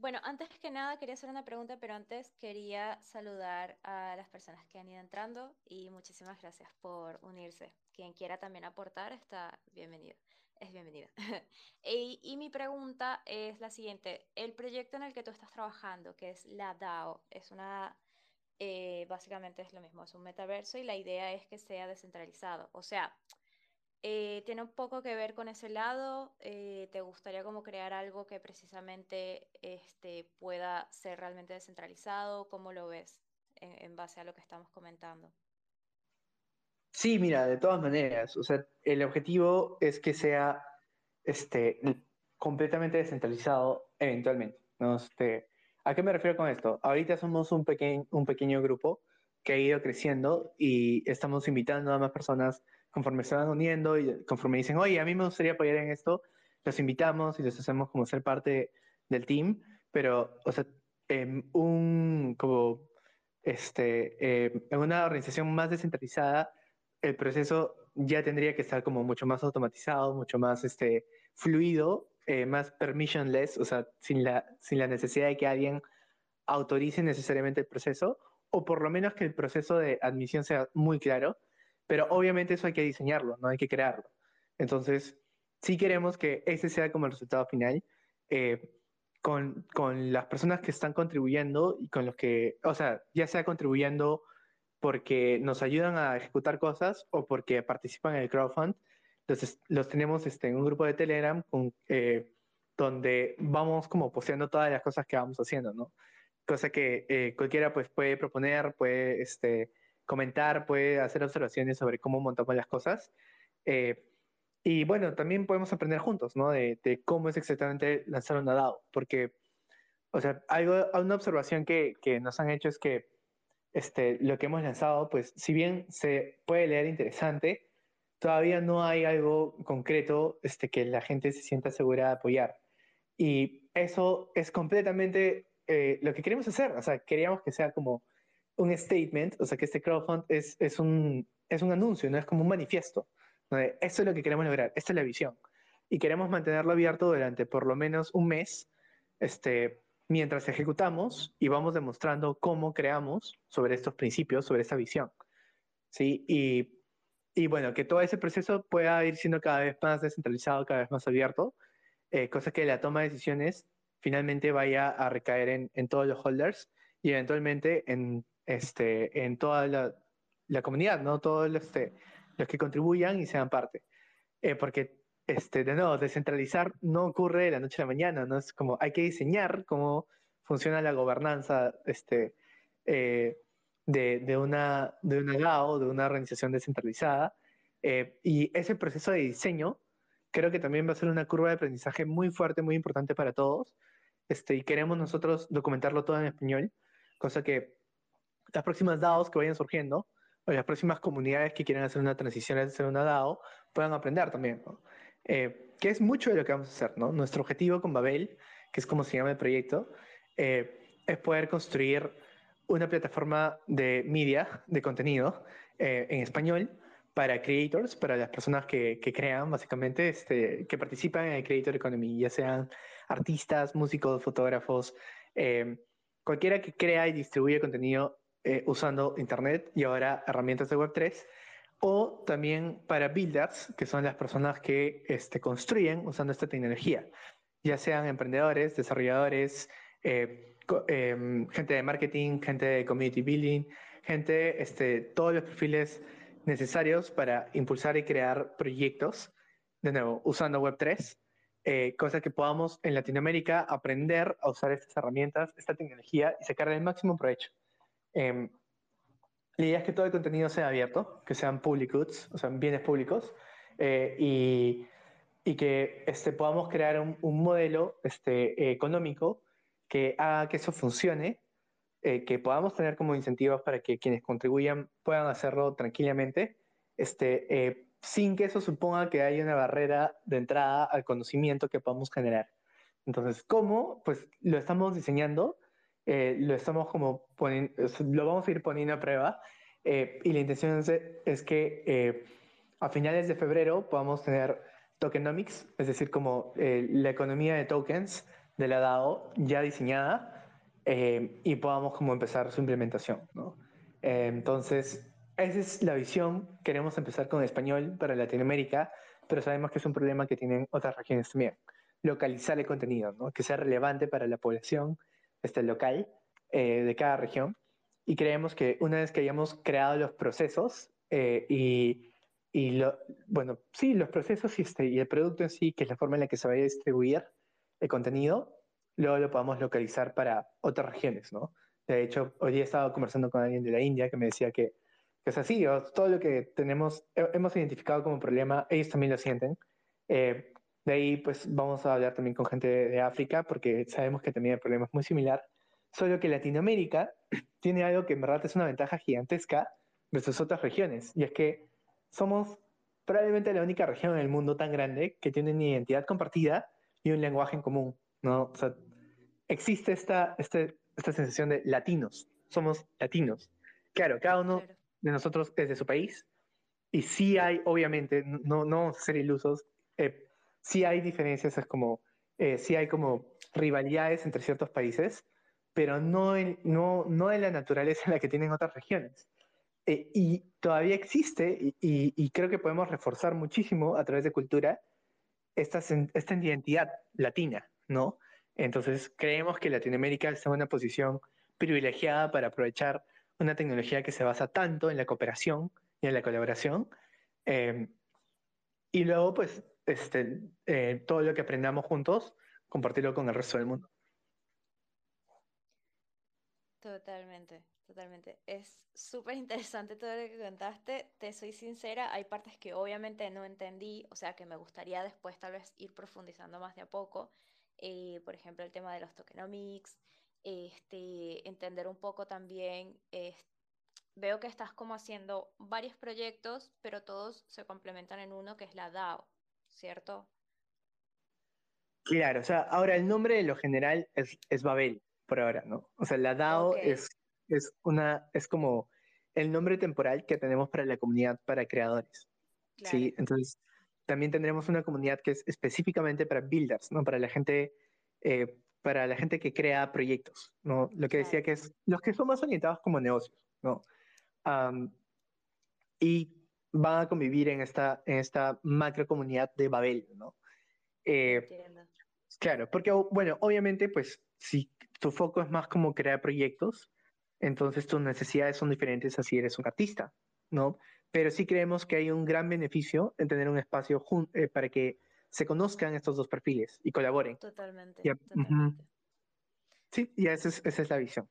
bueno, antes que nada quería hacer una pregunta, pero antes quería saludar a las personas que han ido entrando y muchísimas gracias por unirse. Quien quiera también aportar está bienvenido, es bienvenida. y, mi pregunta es la siguiente, el proyecto en el que tú estás trabajando, que es la DAO, es una eh, básicamente es lo mismo, es un metaverso y la idea es que sea descentralizado. O sea, eh, tiene un poco que ver con ese lado. Eh, ¿te gustaría como crear algo que precisamente este, pueda ser realmente descentralizado? ¿Cómo lo ves en, base a lo que estamos comentando? Sí, mira, de todas maneras, o sea, el objetivo es que sea este, completamente descentralizado eventualmente. Este, ¿A qué me refiero con esto? Ahorita somos un pequeño grupo que ha ido creciendo y estamos invitando a más personas conforme se van uniendo y conforme dicen, oye, a mí me gustaría apoyar en esto, los invitamos y los hacemos como ser parte del team, pero, o sea, en un, como, este, eh, en una organización más descentralizada, el proceso ya tendría que estar como mucho más automatizado, mucho más, este, fluido, eh, más permissionless, o sea, sin la, sin la necesidad de que alguien autorice necesariamente el proceso, o por lo menos que el proceso de admisión sea muy claro pero obviamente eso hay que diseñarlo, no hay que crearlo. Entonces, sí queremos que ese sea como el resultado final, eh, con, con, las personas que están contribuyendo y con los que, o sea, ya sea contribuyendo porque nos ayudan a ejecutar cosas o porque participan en el crowdfund. Entonces, los tenemos este, en un grupo de Telegram con, eh, donde vamos como posteando todas las cosas que vamos haciendo, ¿no? Cosa que eh, cualquiera pues puede proponer, puede este, comentar, puede hacer observaciones sobre cómo montamos las cosas. Eh, y bueno, también podemos aprender juntos, ¿no? De, cómo es exactamente lanzar una DAO, porque, o sea, algo, una observación que, que, nos han hecho es que este, lo que hemos lanzado, pues, si bien se puede leer interesante, todavía no hay algo concreto este, que la gente se sienta segura de apoyar. Y eso es completamente eh, lo que queremos hacer, o sea, queríamos que sea como un statement, o sea, que este crowdfund es, es, un, es un anuncio, no es como un manifiesto. Esto es lo que queremos lograr, esta es la visión. Y queremos mantenerlo abierto durante por lo menos un mes, este, mientras ejecutamos y vamos demostrando cómo creamos sobre estos principios, sobre esta visión. ¿sí? Y, y bueno, que todo ese proceso pueda ir siendo cada vez más descentralizado, cada vez más abierto, eh, cosa que la toma de decisiones finalmente vaya a recaer en, en todos los holders y eventualmente en este, en toda la, la comunidad, ¿no? Todos los, este, los que contribuyan y sean parte. Eh, porque, este, de nuevo, descentralizar no ocurre de la noche a la mañana, ¿no? Es como hay que diseñar cómo funciona la gobernanza este, eh, de, de, una, de una DAO, de una organización descentralizada. Eh, y ese proceso de diseño creo que también va a ser una curva de aprendizaje muy fuerte, muy importante para todos. Este, y queremos nosotros documentarlo todo en español, cosa que las próximas DAOs que vayan surgiendo, o las próximas comunidades que quieran hacer una transición a ser una DAO, puedan aprender también, eh, que es mucho de lo que vamos a hacer, ¿no? Nuestro objetivo con Babel, que es como se llama el proyecto, eh, es poder construir una plataforma de media, de contenido, eh, en español, para creators, para las personas que, que, crean, básicamente, este, que participan en el creator economy, ya sean artistas, músicos, fotógrafos, cualquiera que crea y distribuye contenido eh, usando Internet y ahora herramientas de Web3, o también para builders, que son las personas que este, construyen usando esta tecnología, ya sean emprendedores, desarrolladores, eh, em, gente de marketing, gente de community building, gente, este, todos los perfiles necesarios para impulsar y crear proyectos, de nuevo, usando Web3, eh, cosa que podamos en Latinoamérica aprender a usar estas herramientas, esta tecnología y sacar el máximo provecho. Em, la idea es que todo el contenido sea abierto, que sean public goods, o sea, bienes públicos, eh, y, y, que este, podamos crear un, un modelo este, económico que haga que eso funcione, eh, que podamos tener como incentivos para que quienes contribuyan puedan hacerlo tranquilamente, este, eh, sin que eso suponga que haya una barrera de entrada al conocimiento que podamos generar. Entonces, ¿cómo? Pues lo estamos diseñando eh, lo estamos como poniendo, lo vamos a ir poniendo a prueba eh, y la intención es, que eh, a finales de febrero podamos tener tokenomics, es decir, como la economía de tokens de la DAO ya diseñada eh, y podamos como empezar su implementación. ¿no? Eh, entonces, esa es la visión. Queremos empezar con español para Latinoamérica, pero sabemos que es un problema que tienen otras regiones también. Localizar el contenido, ¿no? que sea relevante para la población este, local eh, de cada región. Y creemos que una vez que hayamos creado los procesos y, y lo, bueno, sí, los procesos y, este, y el producto en sí, que es la forma en la que se va a distribuir el contenido, luego lo podamos localizar para otras regiones, ¿no? De hecho, hoy día he estado conversando con alguien de la India que me decía que, que es así, todo lo que tenemos, hemos identificado como problema, ellos también lo sienten. Eh, de ahí, pues vamos a hablar también con gente de, África, porque sabemos que también el problema es muy similar, solo que Latinoamérica tiene algo que en verdad es una ventaja gigantesca versus otras regiones, y es que somos probablemente la única región en el mundo tan grande que tiene una identidad compartida y un lenguaje en común, ¿no? O sea, existe esta, este, esta sensación de latinos, somos latinos. Claro, cada uno de nosotros es de su país y sí hay, obviamente, no, no ser ilusos, eh, sí hay diferencias, es como, eh, sí hay como rivalidades entre ciertos países, pero no en, no, no en la naturaleza en la que tienen otras regiones. Eh, y todavía existe, y, creo que podemos reforzar muchísimo a través de cultura, esta, esta identidad latina, ¿no? Entonces, creemos que Latinoamérica está en una posición privilegiada para aprovechar una tecnología que se basa tanto en la cooperación y en la colaboración. Eh, y luego, pues, este, eh, todo lo que aprendamos juntos, compartirlo con el resto del mundo. Totalmente, totalmente. Es súper interesante todo lo que contaste. Te soy sincera, hay partes que obviamente no entendí, o sea que me gustaría después tal vez ir profundizando más de a poco. Eh, por ejemplo, el tema de los tokenomics, este, entender un poco también, veo que estás como haciendo varios proyectos, pero todos se complementan en uno que es la DAO, ¿cierto? Claro, o sea, ahora el nombre de lo general es, es Babel por ahora, ¿no? O sea, la DAO es, es, una, es como el nombre temporal que tenemos para la comunidad para creadores. Sí, entonces también tendremos una comunidad que es específicamente para builders, ¿no? Para la gente, eh, para la gente que crea proyectos, ¿no? Lo que decía que es los que son más orientados como negocios, ¿no? y van a convivir en esta, en esta macro comunidad de Babel, ¿no? Eh, claro, porque, bueno, obviamente, pues, si tu foco es más como crear proyectos, entonces tus necesidades son diferentes así eres un artista, ¿no? Pero sí creemos que hay un gran beneficio en tener un espacio eh, para que se conozcan estos dos perfiles y colaboren. Totalmente. Sí, y esa es, esa es la visión.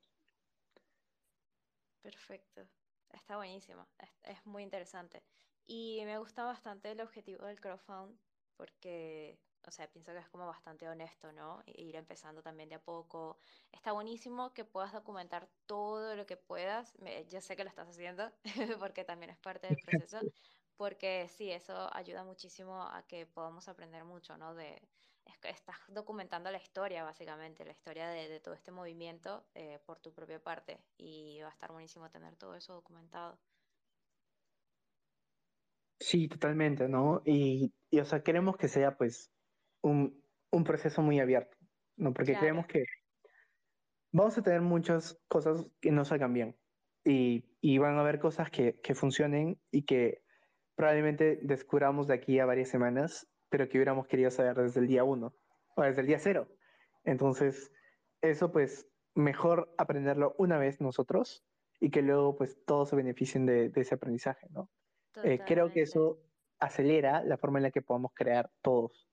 Perfecto. Está buenísimo. Es, es muy interesante. Y me gusta bastante el objetivo del crowdfund porque o sea, pienso que es como bastante honesto, ¿no? Ir empezando también de a poco. Está buenísimo que puedas documentar todo lo que puedas. yo sé que lo estás haciendo porque también es parte del proceso, porque sí, eso ayuda muchísimo a que podamos aprender mucho, ¿no? De, es que estás documentando la historia, básicamente, la historia de, de todo este movimiento eh, por tu propia parte y va a estar buenísimo tener todo eso documentado. Sí, totalmente, ¿no? Y, y, o sea, queremos que sea, pues, un, un proceso muy abierto, ¿no? Porque creemos que vamos a tener muchas cosas que no salgan bien y, y van a haber cosas que, que, funcionen y que probablemente descubramos de aquí a varias semanas, pero que hubiéramos querido saber desde el día uno o desde el día cero. Entonces, eso pues mejor aprenderlo una vez nosotros y que luego pues todos se beneficien de, de ese aprendizaje, ¿no? Eh, creo que eso acelera la forma en la que podamos crear todos.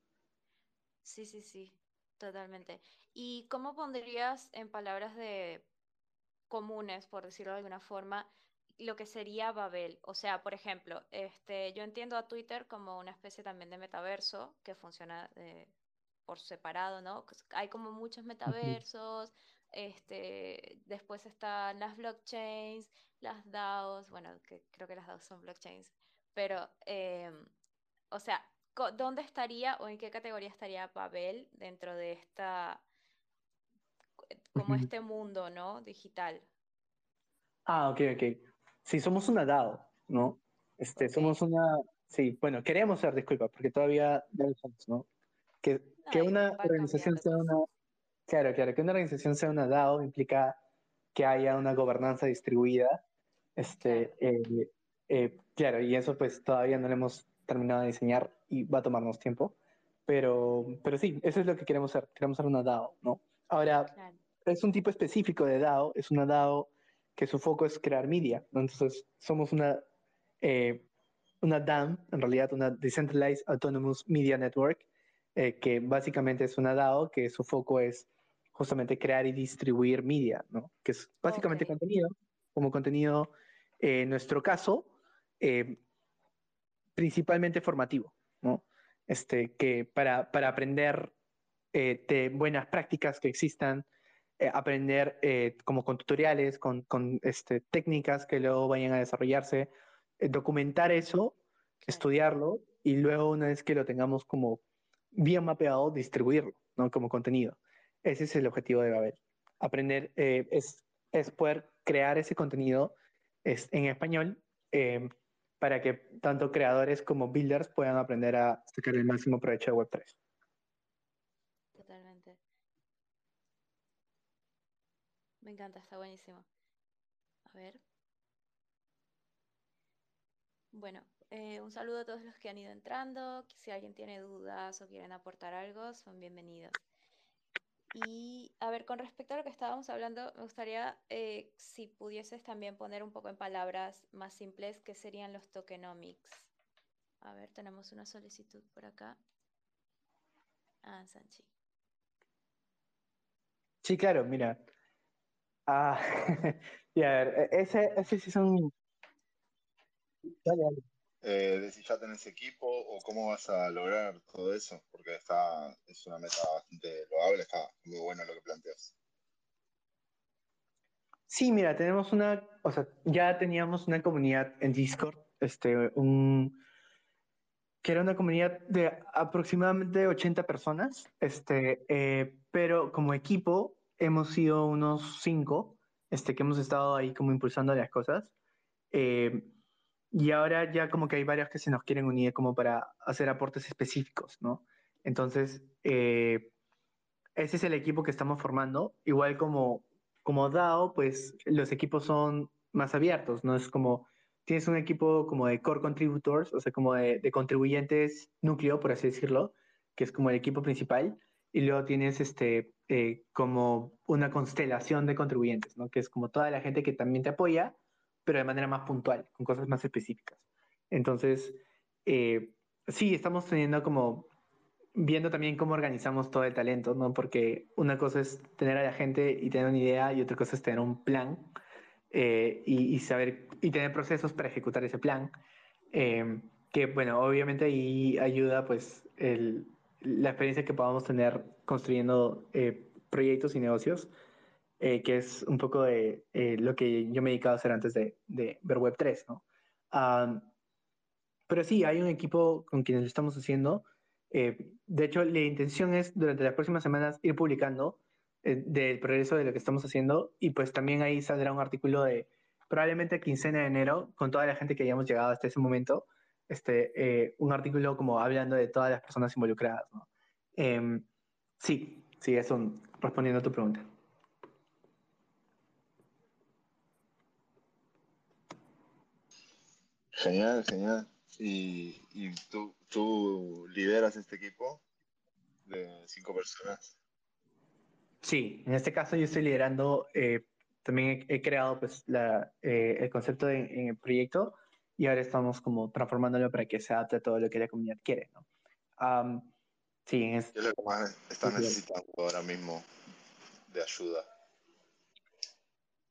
Sí, sí, sí, totalmente. ¿Y cómo pondrías en palabras de comunes, por decirlo de alguna forma, lo que sería Babel? O sea, por ejemplo, este, yo entiendo a Twitter como una especie también de metaverso que funciona eh, por separado, ¿no? Hay como muchos metaversos, este, después están las blockchains, las DAOs, bueno, que creo que las DAOs son blockchains, pero, em, o sea, ¿dónde estaría o en qué categoría estaría Babel dentro de esta, como este mundo, ¿no? Digital. Ah, ok, ok. Sí, somos una DAO, ¿no? Este, somos una, sí, bueno, queremos ser, disculpa, porque todavía no ¿no? Que, que una organización sea una, Claro, claro, que una organización sea una DAO implica que haya una gobernanza distribuida. Este, eh, eh, claro, y eso pues todavía no lo hemos terminado de diseñar y va a tomarnos tiempo. Pero, pero sí, eso es lo que queremos hacer. Queremos hacer una DAO, ¿no? Ahora, es un tipo específico de DAO, es una DAO que su foco es crear media. Entonces, somos una, eh, una DAM, en realidad una Decentralized Autonomous Media Network, eh, que básicamente es una DAO que su foco es justamente crear y distribuir media, ¿no? Que es básicamente contenido, como contenido, eh, en nuestro caso, principalmente formativo, ¿no? Este, que para, para aprender de buenas prácticas que existan, eh, aprender eh, como con tutoriales, con, con este, técnicas que luego vayan a desarrollarse, eh, documentar eso, estudiarlo y luego una vez que lo tengamos como bien mapeado, distribuirlo ¿no? como contenido. Ese es el objetivo de Babel. Aprender es, es, poder crear ese contenido es, en español para que tanto creadores como builders puedan aprender a sacar el máximo provecho de Web3. Me encanta, está buenísimo. A ver. Bueno, eh, un saludo a todos los que han ido entrando. Si alguien tiene dudas o quieren aportar algo, son bienvenidos. Y a ver, con respecto a lo que estábamos hablando, me gustaría eh, si pudieses también poner un poco en palabras más simples qué serían los tokenomics. A ver, tenemos una solicitud por acá. Ah, Sanchi. Sí, claro, mira, Ah, y a ver, e, ese, ese sí son... Dale, dale. Eh, si ya tenés equipo o cómo vas a lograr todo eso, porque está, es una meta bastante loable, está muy bueno lo que planteas. Sí, mira, tenemos una, o sea, ya teníamos una comunidad en Discord, este, un, que era una comunidad de aproximadamente 80 personas, este, eh, pero como equipo hemos sido unos cinco este, que hemos estado ahí como impulsando las cosas. Eh, y ahora ya como que hay varios que se nos quieren unir como para hacer aportes específicos, ¿no? Entonces, eh, ese es el equipo que estamos formando. Igual como, como DAO, pues los equipos son más abiertos, ¿no? Es como, tienes un equipo como de core contributors, o sea, como de, de contribuyentes núcleo, por así decirlo, que es como el equipo principal, y luego tienes este, eh, como una constelación de contribuyentes, ¿no? que es como toda la gente que también te apoya, pero de manera más puntual, con cosas más específicas. Entonces, eh, sí, estamos teniendo como, viendo también cómo organizamos todo el talento, ¿no? porque una cosa es tener a la gente y tener una idea y otra cosa es tener un plan eh, y, saber y tener procesos para ejecutar ese plan. que bueno, obviamente ahí ayuda pues el, la experiencia que podamos tener construyendo eh, proyectos y negocios, eh, que es un poco de eh, lo que yo me he dedicado a hacer antes de, de ver Web3, ¿no? pero sí, hay un equipo con quienes lo estamos haciendo. de hecho, la intención es durante las próximas semanas ir publicando del progreso de lo que estamos haciendo y pues también ahí saldrá un artículo de probablemente quincena de enero con toda la gente que hayamos llegado hasta ese momento este, eh, un artículo como hablando de todas las personas involucradas. ¿no? Em, sí, sí, eso respondiendo a tu pregunta. Genial, genial. ¿Y, y tú, tú, lideras este equipo de cinco personas? Sí, en este caso yo estoy liderando, eh, también he, creado pues, la, eh, el concepto en el proyecto y ahora estamos como transformándolo para que se adapte a todo lo que la comunidad quiere, ¿no? sí, es... ¿Qué es lo que más estás necesitando ahora mismo de ayuda?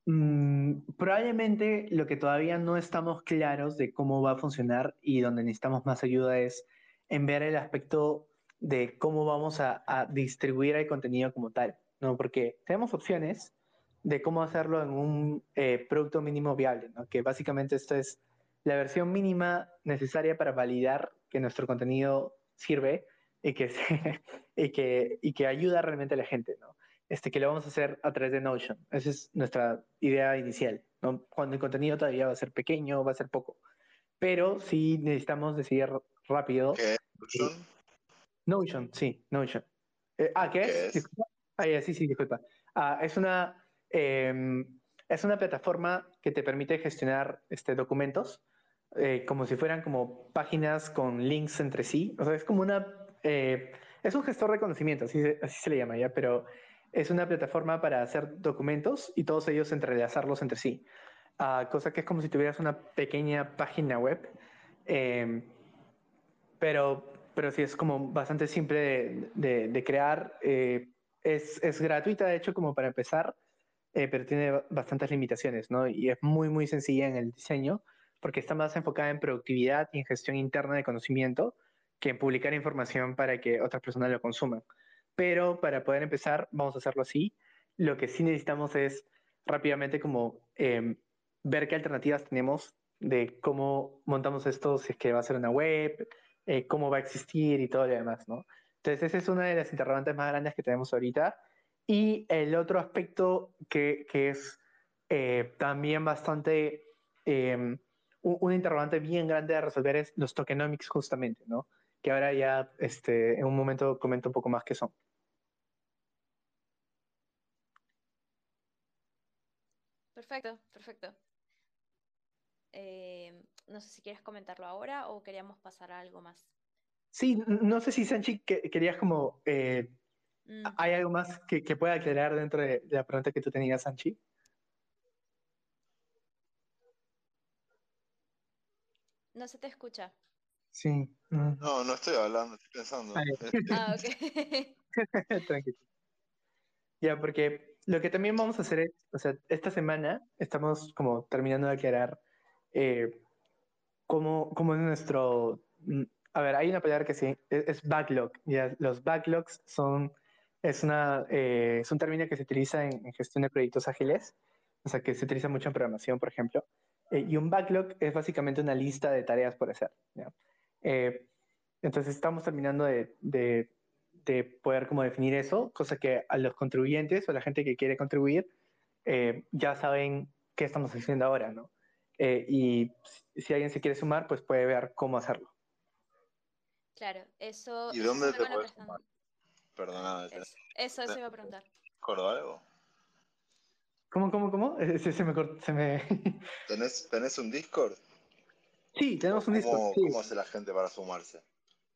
Mm, probablemente lo que todavía no estamos claros de cómo va a funcionar y donde necesitamos más ayuda es en ver el aspecto de cómo vamos a, a distribuir el contenido como tal, ¿no? Porque tenemos opciones de cómo hacerlo en un eh, producto mínimo viable, ¿no? Que básicamente esto es la versión mínima necesaria para validar que nuestro contenido sirve y que, y que, y que ayuda realmente a la gente, ¿no? Este, que lo vamos a hacer a través de Notion. Esa es nuestra idea inicial, ¿no? Cuando el contenido todavía va a ser pequeño, va a ser poco. Pero sí necesitamos decidir rápido. ¿Qué Notion? Notion, sí, Notion. Eh, ah, ¿qué, es? Ah, sí, sí, disculpa. Ah, es una em, es una plataforma que te permite gestionar este, documentos eh, como si fueran como páginas con links entre sí. O sea, es como una... Eh, es un gestor de conocimiento, así, así se le llama ya, pero es una plataforma para hacer documentos y todos ellos entrelazarlos entre sí. Uh, cosa que es como si tuvieras una pequeña página web, eh, pero, pero sí es como bastante simple de, de, de crear. Eh, es, es, gratuita, de hecho, como para empezar, eh, pero tiene bastantes limitaciones, ¿no? Y es muy, muy sencilla en el diseño, porque está más enfocada en productividad y en gestión interna de conocimiento que en publicar información para que otras personas lo consuman. Pero para poder empezar, vamos a hacerlo así. Lo que sí necesitamos es rápidamente como eh, ver qué alternativas tenemos de cómo montamos esto, si es que va a ser una web, eh, cómo va a existir y todo lo demás, ¿no? Entonces, esa es una de las interrogantes más grandes que tenemos ahorita. Y el otro aspecto que, que es eh, también bastante, eh, un, un, interrogante bien grande a resolver es los tokenomics justamente, ¿no? Que ahora ya este, en un momento comento un poco más qué son. Perfecto, perfecto. Eh, no sé si quieres comentarlo ahora o queríamos pasar a algo más. Sí, no sé si Sanchi que, querías como... Eh, mm. ¿Hay algo más que, que, pueda aclarar dentro de, de, la pregunta que tú tenías, Sanchi? No se te escucha. Sí. Mm. No, no estoy hablando, estoy pensando. ah, ok. Tranquilo. Ya, porque lo que también vamos a hacer es, o sea, esta semana estamos como terminando de aclarar eh, cómo, cómo es nuestro... A ver, hay una palabra que sí, es, es backlog. ¿ya? Los backlogs son, es, una, eh, es un término que se utiliza en, en, gestión de proyectos ágiles, o sea, que se utiliza mucho en programación, por ejemplo. Eh, y un backlog es básicamente una lista de tareas por hacer. ¿ya? Eh, entonces estamos terminando de, de, de, poder como definir eso, cosa que a los contribuyentes o a la gente que quiere contribuir eh, ya saben qué estamos haciendo ahora, ¿no? Eh, y si alguien se quiere sumar, pues puede ver cómo hacerlo. Claro, eso. ¿Y dónde te puedes sumar? Perdona. Eso, eso, eso iba a preguntar. ¿Acordó algo? ¿Cómo, cómo, cómo? Se, se me, se me... ¿Tenés, ¿Tenés un Discord? Sí, tenemos un ¿Cómo, Discord. Sí. ¿Cómo hace la gente para sumarse?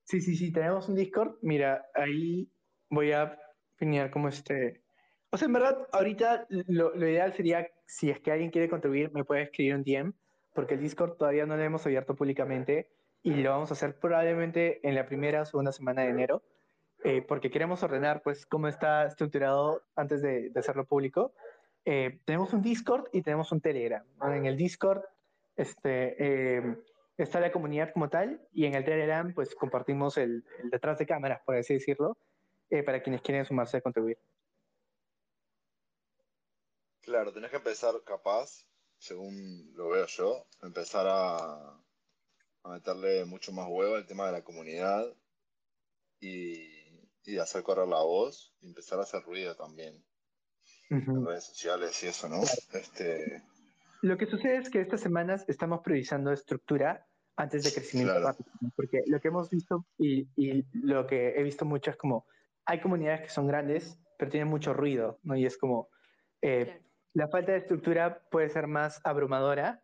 Sí, sí, sí, tenemos un Discord. Mira, ahí voy a pinear como este. O sea, en verdad, ahorita lo, lo, ideal sería, si es que alguien quiere contribuir, me puede escribir un DM, porque el Discord todavía no lo hemos abierto públicamente y lo vamos a hacer probablemente en la primera o segunda semana de enero, eh, porque queremos ordenar, pues, cómo está estructurado antes de, de hacerlo público. Eh, tenemos un Discord y tenemos un Telegram. En el Discord, este. Eh, está la comunidad como tal y en el Telegram pues compartimos el, detrás de cámaras, por así decirlo, eh, para quienes quieren sumarse a contribuir. Claro, tenés que empezar capaz, según lo veo yo, empezar a, a meterle mucho más huevo al tema de la comunidad y, y hacer correr la voz y empezar a hacer ruido también uh -huh. en redes sociales y eso, ¿no? Este, lo que sucede es que estas semanas estamos priorizando estructura antes de crecimiento claro. rápido, porque lo que hemos visto y, y, lo que he visto mucho es como hay comunidades que son grandes, pero tienen mucho ruido, ¿no? Y es como eh, claro. la falta de estructura puede ser más abrumadora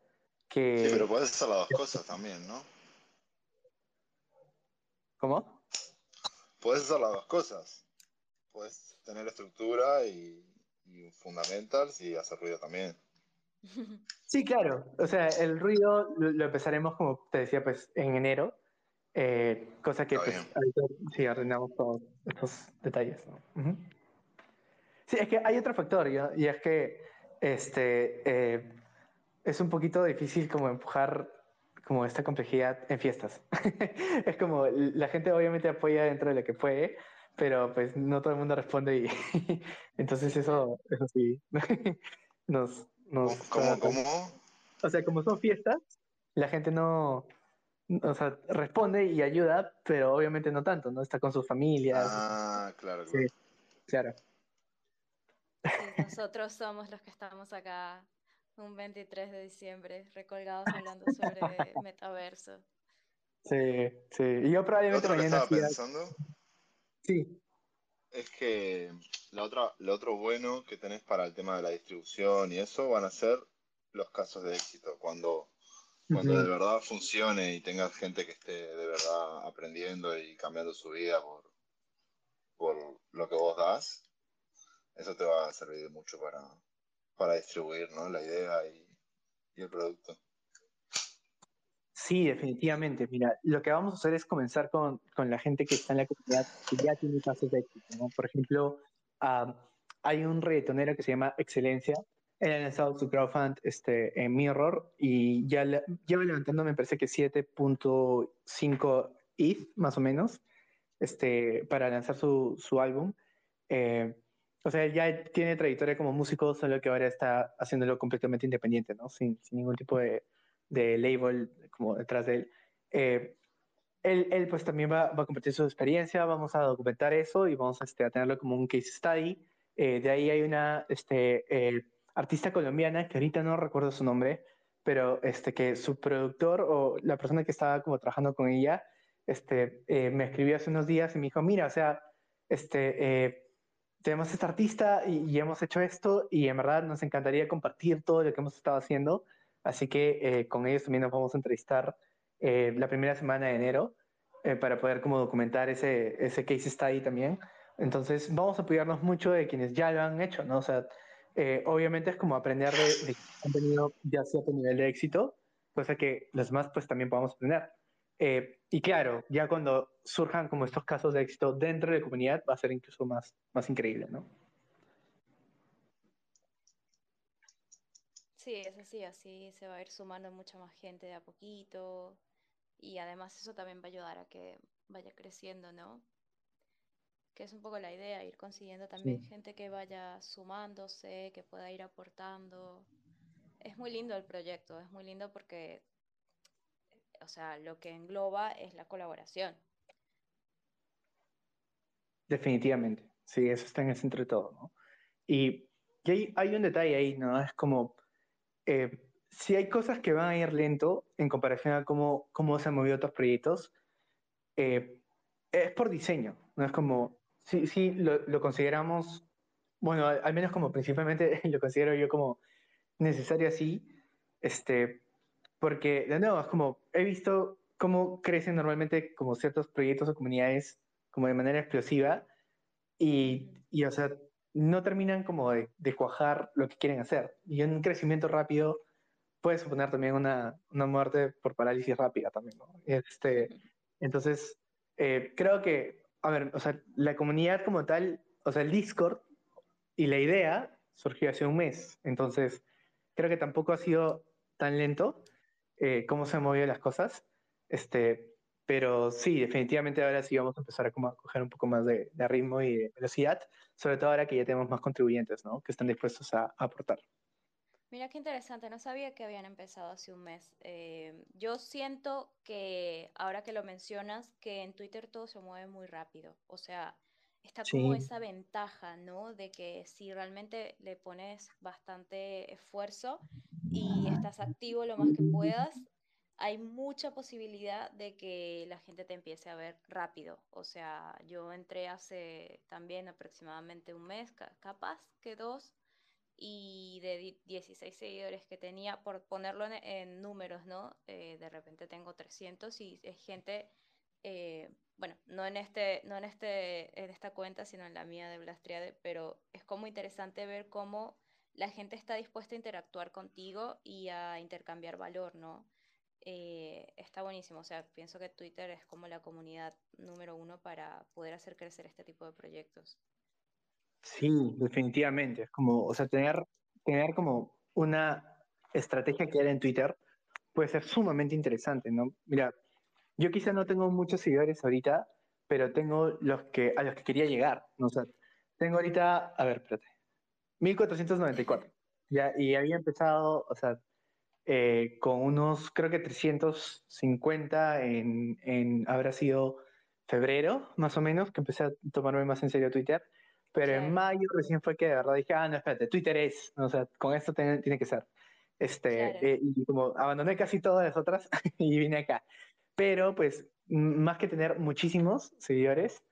que... Sí, pero puedes hacer las dos cosas también, ¿no? ¿Cómo? Puedes hacer las dos cosas. Puedes tener estructura y, y fundamentals y hacer ruido también. Sí, claro. O sea, el ruido lo, lo empezaremos, como te decía, pues en enero. Eh, cosa que, pues, ahorita sí, arruinamos todos estos detalles. ¿no? Uh -huh. Sí, es que hay otro factor, y es que este, eh, es un poquito difícil como empujar como esta complejidad en fiestas. es como, la gente obviamente apoya dentro de lo que puede, pero pues no todo el mundo responde y entonces eso, eso sí, nos, nos, ¿Cómo, cómo? O sea, como son fiestas, la gente no, o sea, responde y ayuda, pero obviamente no tanto, ¿no? Está con sus familias. Ah, claro, claro. Sí, claro. Sí, nosotros somos los que estamos acá un 23 de diciembre, recolgados hablando sobre metaverso. Sí, sí. Y yo probablemente mañana... estaba pensando? Sí. es que la otra, lo otro bueno que tenés para el tema de la distribución y eso van a ser los casos de éxito. Cuando, cuando de verdad funcione y tengas gente que esté de verdad aprendiendo y cambiando su vida por, por lo que vos das, eso te va a servir mucho para, para distribuir ¿no? la idea y, y el producto. Sí, definitivamente. Mira, lo que vamos a hacer es comenzar con, con la gente que está en la comunidad que ya tiene casos de éxito. ¿no? Por ejemplo, hay un reggaetonero que se llama Excelencia. Él ha lanzado su crowdfund este, en Mirror y ya le, lleva levantando, me parece que 7.5 ETH más o menos este, para lanzar su, su álbum. Eh, o sea, él ya tiene trayectoria como músico, solo que ahora está haciéndolo completamente independiente, ¿no? Sin ningún tipo de, de label como detrás de él. Eh, él, él, pues también va, va, a compartir su experiencia, vamos a documentar eso y vamos este, a tenerlo como un case study. Eh, de ahí hay una este, eh, artista colombiana que ahorita no recuerdo su nombre, pero este, que su productor o la persona que estaba como trabajando con ella este, eh, me escribió hace unos días y me dijo, mira, o sea, este, tenemos esta artista y, y, hemos hecho esto y en verdad nos encantaría compartir todo lo que hemos estado haciendo Así que eh, con ellos también nos vamos a entrevistar eh, la primera semana de enero eh, para poder como documentar ese, ese case study también. Entonces vamos a apoyarnos mucho de quienes ya lo han hecho, ¿no? O sea, obviamente es como aprender de, de han tenido ya cierto nivel de éxito, cosa que los demás pues también podamos aprender. y claro, ya cuando surjan como estos casos de éxito dentro de la comunidad va a ser incluso más, más increíble, ¿no? Sí, es así, así se va a ir sumando mucha más gente de a poquito y además eso también va a ayudar a que vaya creciendo, ¿no? Que es un poco la idea, ir consiguiendo también sí. gente que vaya sumándose, que pueda ir aportando. Es muy lindo el proyecto, es muy lindo porque, o sea, lo que engloba es la colaboración. Definitivamente, sí, eso está en el centro de todo, ¿no? Y, y hay, hay un detalle ahí, ¿no? Es como eh, si hay cosas que van a ir lento en comparación a cómo, cómo se han movido otros proyectos, eh, es por diseño, no es como, sí, sí lo, lo consideramos, bueno, al, al, menos como principalmente lo considero yo como necesario así, este, porque de nuevo, es como, he visto cómo crecen normalmente como ciertos proyectos o comunidades como de manera explosiva y, y o sea, no terminan como de, de, cuajar lo que quieren hacer. Y un crecimiento rápido puede suponer también una, una muerte por parálisis rápida también, ¿no? Este, entonces, eh, creo que, a ver, o sea, la comunidad como tal, o sea, el Discord y la idea surgió hace un mes. Entonces, creo que tampoco ha sido tan lento eh, cómo se han movido las cosas. Este, pero sí, definitivamente ahora sí vamos a empezar a, como a coger un poco más de, de, ritmo y de velocidad, sobre todo ahora que ya tenemos más contribuyentes, ¿no? Que están dispuestos a, a aportar. Mira qué interesante, no sabía que habían empezado hace un mes. Eh, yo siento que, ahora que lo mencionas, que en Twitter todo se mueve muy rápido. O sea, está como sí. esa ventaja, ¿no? De que si realmente le pones bastante esfuerzo y estás activo lo más que puedas, hay mucha posibilidad de que la gente te empiece a ver rápido. O sea, yo entré hace también aproximadamente un mes, capaz que dos, y de 16 seguidores que tenía, por ponerlo en, números, ¿no? Eh, de repente tengo 300 y es gente, eh, bueno, no en, este, no en, este, en esta cuenta, sino en la mía de Blastriade, pero es como interesante ver cómo la gente está dispuesta a interactuar contigo y a intercambiar valor, ¿no? Eh, está buenísimo. O sea, pienso que Twitter es como la comunidad número uno para poder hacer crecer este tipo de proyectos. Sí, definitivamente. Es como, o sea, tener, tener como una estrategia que era en Twitter puede ser sumamente interesante, ¿no? Mira, yo quizá no tengo muchos seguidores ahorita, pero tengo los que, a los que quería llegar, ¿no? O sea, tengo ahorita, a ver, espérate, 1494. Ya, y había empezado, o sea, eh, con unos, creo que 350 en, en, habrá sido febrero, más o menos, que empecé a tomarme más en serio Twitter. Pero claro. en mayo recién fue que de verdad dije, ah, no, espérate, Twitter es, o sea, con esto tiene, tiene que ser. Este, claro. eh, y como abandoné casi todas las otras y vine acá. Pero pues, más que tener muchísimos seguidores,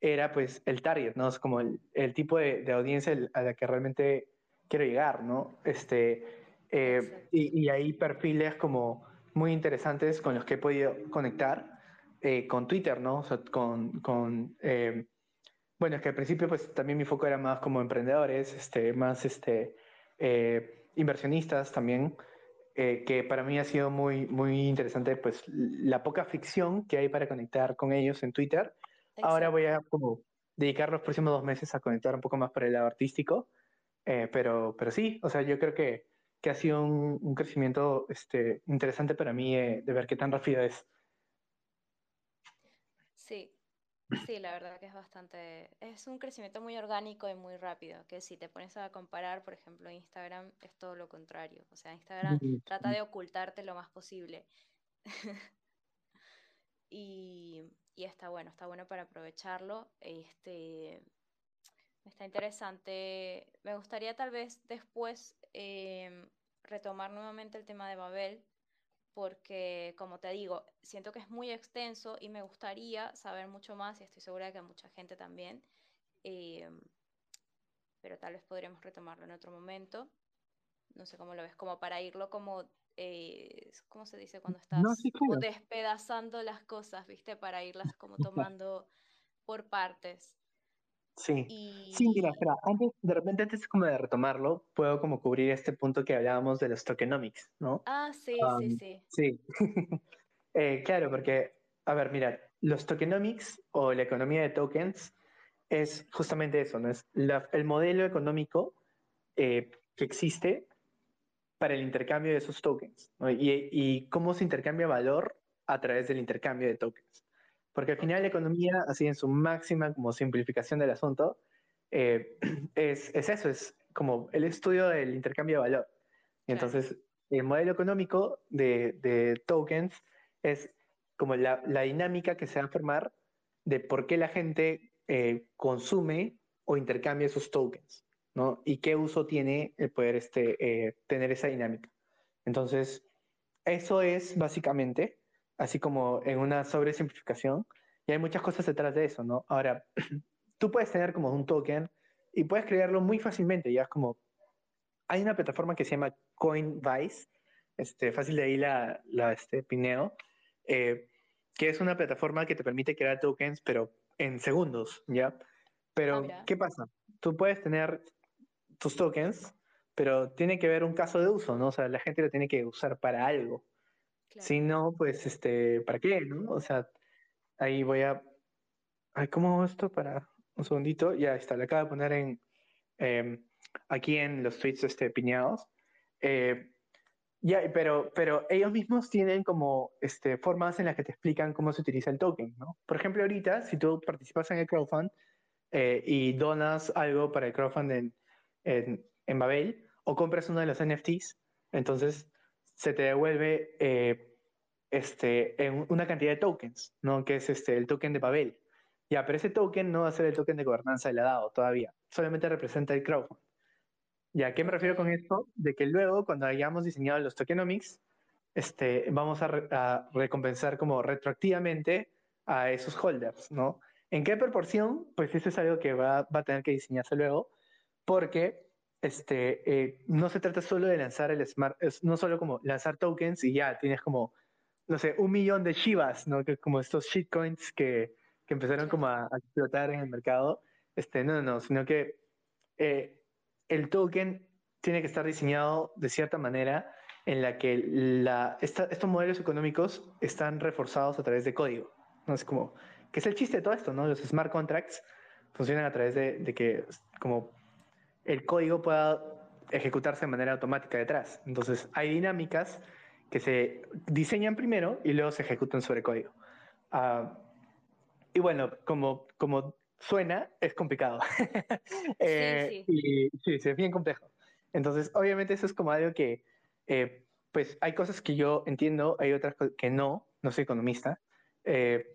era pues el target, ¿no? Es como el, el tipo de, de, audiencia a la que realmente quiero llegar, ¿no? Este, eh, y, y, hay perfiles como muy interesantes con los que he podido conectar eh, con Twitter, ¿no? O sea, con, con eh, bueno, es que al principio pues también mi foco era más como emprendedores, este, más este, inversionistas también, que para mí ha sido muy, muy interesante pues la poca ficción que hay para conectar con ellos en Twitter. Ahora voy a como dedicar los próximos dos meses a conectar un poco más para el lado artístico, eh, pero, pero sí, o sea, yo creo que, que ha sido un, un, crecimiento este, interesante para mí eh, de ver qué tan rápido es. Sí, sí, la verdad que es bastante, es un crecimiento muy orgánico y muy rápido, que si te pones a comparar, por ejemplo, Instagram es todo lo contrario, o sea, Instagram trata de ocultarte lo más posible. y, y está bueno, está bueno para aprovecharlo. Este, está interesante. Me gustaría tal vez después eh, retomar nuevamente el tema de Babel, porque como te digo, siento que es muy extenso y me gustaría saber mucho más y estoy segura de que mucha gente también. Eh, pero tal vez podríamos retomarlo en otro momento. No sé cómo lo ves, como para irlo como eh, ¿cómo se dice? Cuando estás despedazando las cosas, ¿viste? Para irlas como tomando por partes. Sí. Sí, mira, espera, antes, de repente antes como de retomarlo, puedo como cubrir este punto que hablábamos de los tokenomics, ¿no? Ah, sí, sí, sí. Sí. eh, claro, porque, a ver, mira, los tokenomics o la economía de tokens es justamente eso, ¿no? Es la, el modelo económico eh, que existe para el intercambio de esos tokens ¿no? y, y, cómo se intercambia valor a través del intercambio de tokens. Porque al final la economía, así en su máxima como simplificación del asunto, eh, es, es, eso, es como el estudio del intercambio de valor. Entonces, el modelo económico de, de tokens es como la, la, dinámica que se va a formar de por qué la gente eh, consume o intercambia esos tokens. ¿no? Y qué uso tiene el poder este, eh, tener esa dinámica. Entonces, eso es básicamente, así como en una sobresimplificación, y hay muchas cosas detrás de eso, ¿no? Ahora, tú puedes tener como un token y puedes crearlo muy fácilmente, ya es como, hay una plataforma que se llama Coinbase, este, fácil de ahí la, la este, pineo, eh, que es una plataforma que te permite crear tokens, pero en segundos, ¿ya? Pero, ah, ¿qué pasa? Tú puedes tener tus tokens, pero tiene que haber un caso de uso, ¿no? O sea, la gente lo tiene que usar para algo. Si no, pues, este, ¿para qué, no? O sea, ahí voy a... Ay, ¿Cómo hago esto? Para un segundito. Ya está, le acabo de poner en... Em, aquí en los tweets este, piñados. Eh, ya, pero, pero ellos mismos tienen como este, formas en las que te explican cómo se utiliza el token, ¿no? Por ejemplo, ahorita, si tú participas en el crowdfund eh, y donas algo para el crowdfund en, en, en, Babel o compras uno de los NFTs, entonces se te devuelve eh, este, en una cantidad de tokens, ¿no? que es este, el token de Babel. Ya, pero ese token no va a ser el token de gobernanza del DAO todavía, solamente representa el crowdfund. ¿Ya a qué me refiero con esto? De que luego, cuando hayamos diseñado los tokenomics, este, vamos a recompensar como retroactivamente a esos holders, ¿no? ¿En qué proporción? Pues eso es algo que va, va a tener que diseñarse luego, porque este, eh, no se trata solo de lanzar el smart, es no solo como lanzar tokens y ya tienes como, no sé, un millón de Shivas, ¿no? Que como estos shitcoins que, que empezaron como a, a, explotar en el mercado. Este, no, no, sino que eh, el token tiene que estar diseñado de cierta manera en la que la, esta, estos modelos económicos están reforzados a través de código. ¿no? Es como, que es el chiste de todo esto, ¿no? Los smart contracts funcionan a través de, de que como el código pueda ejecutarse de manera automática detrás. Entonces, hay dinámicas que se diseñan primero y luego se ejecutan sobre código. Uh, y bueno, como, como suena, es complicado. eh, sí, sí. Y, sí, es bien complejo. Entonces, obviamente eso es como algo que, eh, pues hay cosas que yo entiendo, hay otras que no, no soy economista, eh,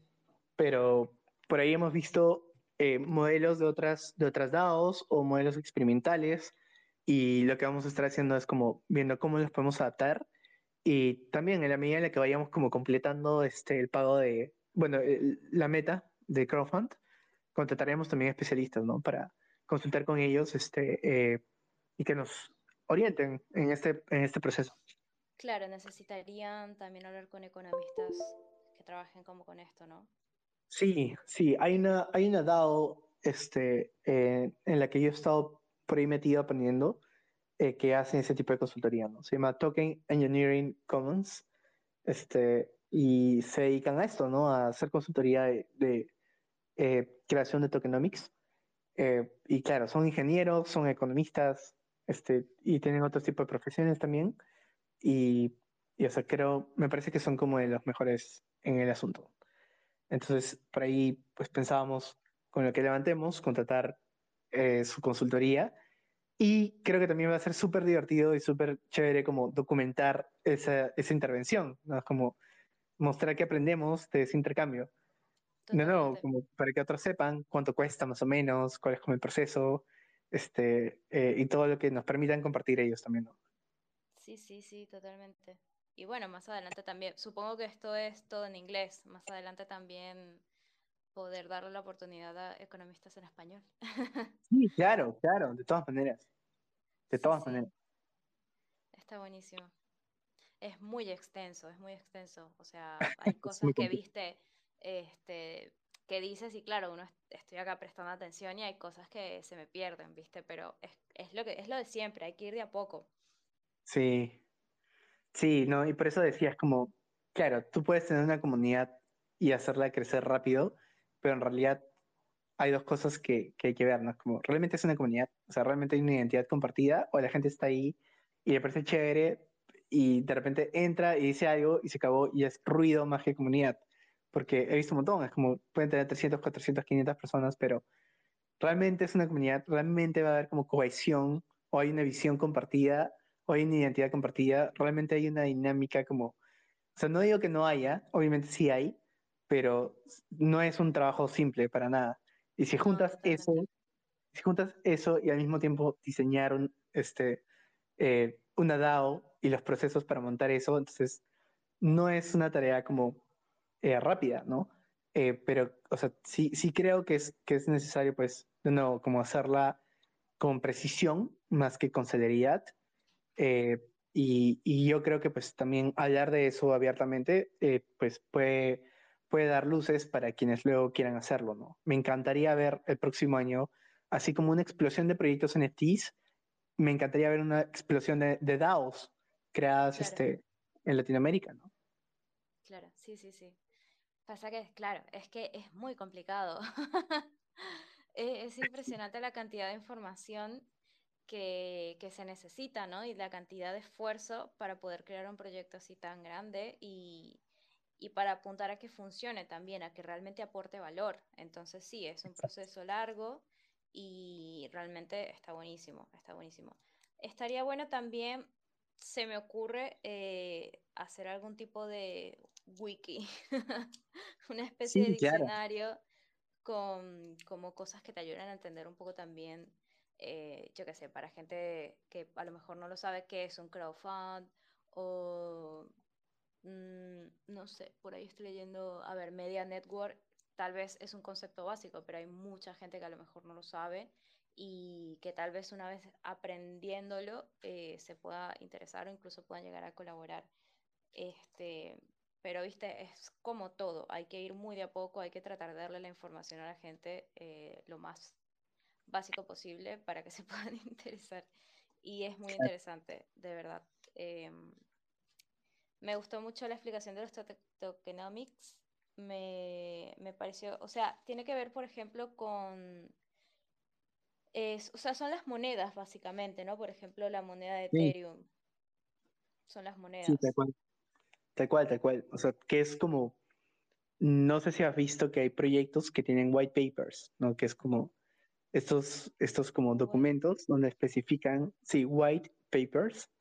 pero por ahí hemos visto eh, modelos de otras, de otras DAOs o modelos experimentales y lo que vamos a estar haciendo es como viendo cómo los podemos adaptar y también en la medida en la que vayamos como completando este, el pago de, bueno, el, la meta de crowdfund, contrataremos también especialistas, ¿no? Para consultar con ellos este, eh, y que nos orienten en este, en este proceso. Claro, necesitarían también hablar con economistas que trabajen como con esto, ¿no? Sí, sí, hay una, hay una DAO este, eh, en la que yo he estado por ahí metido aprendiendo eh, que hacen ese tipo de consultoría, ¿no? Se llama Token Engineering Commons, este, y se dedican a esto, ¿no? A hacer consultoría de, eh, creación de tokenomics. y claro, son ingenieros, son economistas, este, y tienen otro tipo de profesiones también. Y, y, o sea, creo, me parece que son como de los mejores en el asunto. Entonces, por ahí, pues pensábamos, con lo que levantemos, contratar eh, su consultoría. Y creo que también va a ser súper divertido y súper chévere como documentar esa, esa intervención, ¿no? Como mostrar que aprendemos de ese intercambio. No, no, como para que otros sepan cuánto cuesta más o menos, cuál es como el proceso, este, eh, y todo lo que nos permitan compartir ellos también, ¿no? Sí, sí, sí, totalmente. Y bueno, más adelante también, supongo que esto es todo en inglés, más adelante también poder darle la oportunidad a economistas en español. sí, claro, claro, de todas maneras. De todas maneras. Está buenísimo. Es muy extenso, es muy extenso. O sea, hay cosas que viste, este, que dices y claro, uno estoy acá prestando atención y hay cosas que se me pierden, ¿viste? Pero es, es, lo, que, es lo de siempre, hay que ir de a poco. Sí, sí, no, y por eso decías como, claro, tú puedes tener una comunidad y hacerla crecer rápido, pero en realidad hay dos cosas que, que, hay que ver, ¿no? Como, ¿realmente es una comunidad? O sea, ¿realmente hay una identidad compartida? ¿O la gente está ahí y le parece chévere y de repente entra y dice algo y se acabó y es ruido más que comunidad? porque he visto un montón, es como pueden tener 300, 400, 500 personas, pero realmente es una comunidad, realmente va a haber como cohesión, o hay una visión compartida, hay una identidad compartida, realmente hay una dinámica como, o sea, no digo que no haya, obviamente sí hay, pero no es un trabajo simple para nada. Y si juntas eso, si juntas eso y al mismo tiempo diseñar este, eh, una DAO y los procesos para montar eso, entonces no es una tarea como eh, rápida, ¿no? Eh, pero, o sea, sí, sí creo que es, que es necesario, pues, de nuevo, como hacerla con precisión más que con celeridad. Eh, y, y, yo creo que, pues, también hablar de eso abiertamente, pues, puede, puede dar luces para quienes luego quieran hacerlo, ¿no? Me encantaría ver el próximo año, así como una explosión de proyectos NFTs, me encantaría ver una explosión de, de DAOs creadas este, en Latinoamérica, ¿no? Claro, sí, sí, sí. Pasa que, claro, es que es muy complicado. es, impresionante la cantidad de información que, que, se necesita, ¿no? Y la cantidad de esfuerzo para poder crear un proyecto así tan grande y, y para apuntar a que funcione también, a que realmente aporte valor. Entonces sí, es un proceso largo y realmente está buenísimo, está buenísimo. Estaría bueno también, se me ocurre, eh, hacer algún tipo de wiki, una especie de diccionario con como cosas que te ayudan a entender un poco también, eh, yo qué sé, para gente que a lo mejor no lo sabe qué es un crowdfund o mm, no sé, por ahí estoy leyendo, a ver, Media Network tal vez es un concepto básico, pero hay mucha gente que a lo mejor no lo sabe y que tal vez una vez aprendiéndolo eh, se pueda interesar o incluso puedan llegar a colaborar. Este, pero, viste, es como todo, hay que ir muy de a poco, hay que tratar de darle la información a la gente eh, lo más básico posible para que se puedan interesar. Y es muy interesante, de verdad. Em, me gustó mucho la explicación de los tokenomics. Me, me, pareció, o sea, tiene que ver, por ejemplo, con... o sea, son las monedas, básicamente, ¿no? Por ejemplo, la moneda de Ethereum. Son las monedas. Sí, Tal cual, tal cual. O sea, que es como, no sé si has visto que hay proyectos que tienen white papers, ¿no? Que es como estos, estos como documentos donde especifican, sí, white papers,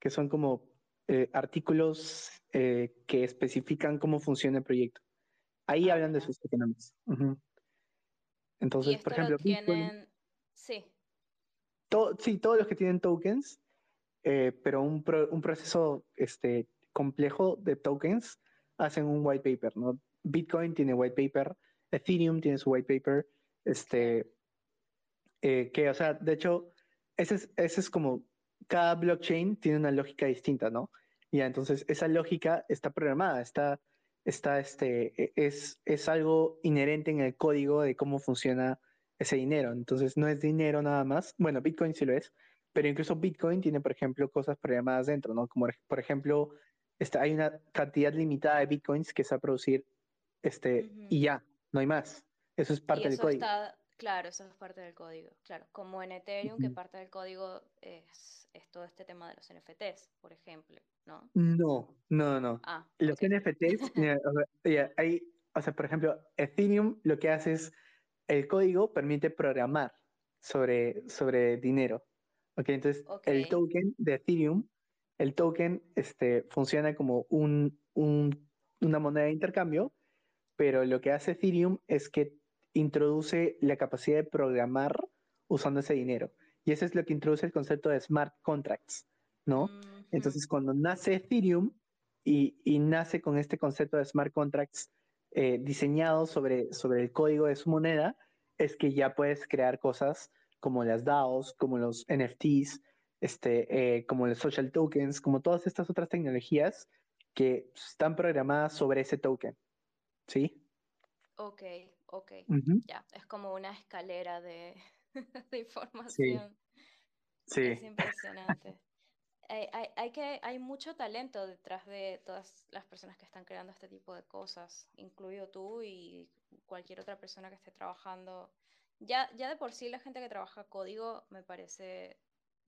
que son como eh, artículos eh, que especifican cómo funciona el proyecto. Ahí ah, hablan de sus economías. Entonces, por ejemplo, tienen... sí. sí, todos los que tienen tokens, eh, pero un, un proceso este, complejo de tokens hacen un white paper, ¿no? Bitcoin tiene white paper, Ethereum tiene su white paper, Este, eh, que, o sea, de hecho, ese es, ese es como, cada blockchain tiene una lógica distinta, ¿no? Ya, entonces esa lógica está programada, está, está, este, e, es, es algo inherente en el código de cómo funciona ese dinero. Entonces no es dinero nada más. Bueno, Bitcoin sí lo es, pero incluso Bitcoin tiene, por ejemplo, cosas programadas dentro, ¿no? Como por ejemplo, está, hay una cantidad limitada de Bitcoins que se va a producir este, y ya, no hay más. Eso es parte del código. Claro, eso es parte del código. Claro, como en Ethereum, que parte del código es, es, todo este tema de los NFTs, por ejemplo, ¿no? No, no, no. Ah, los NFTs, hay, o sea, por ejemplo, Ethereum lo que hace es, el código permite programar sobre, sobre dinero. Ok, entonces el token de Ethereum, el token este, funciona como un, un, una moneda de intercambio, pero lo que hace Ethereum es que introduce la capacidad de programar usando ese dinero. Y eso es lo que introduce el concepto de smart contracts, ¿no? Entonces, cuando nace Ethereum y, y, nace con este concepto de smart contracts eh, diseñado sobre, sobre el código de su moneda, es que ya puedes crear cosas como las DAOs, como los NFTs, este, eh, como los social tokens, como todas estas otras tecnologías que están programadas sobre ese token. ¿Sí? Ok, ok. Ya, es como una escalera de, información. Sí. Es impresionante. hay, hay, que, hay mucho talento detrás de todas las personas que están creando este tipo de cosas, incluido tú y cualquier otra persona que esté trabajando ya, ya de por sí la gente que trabaja código me parece,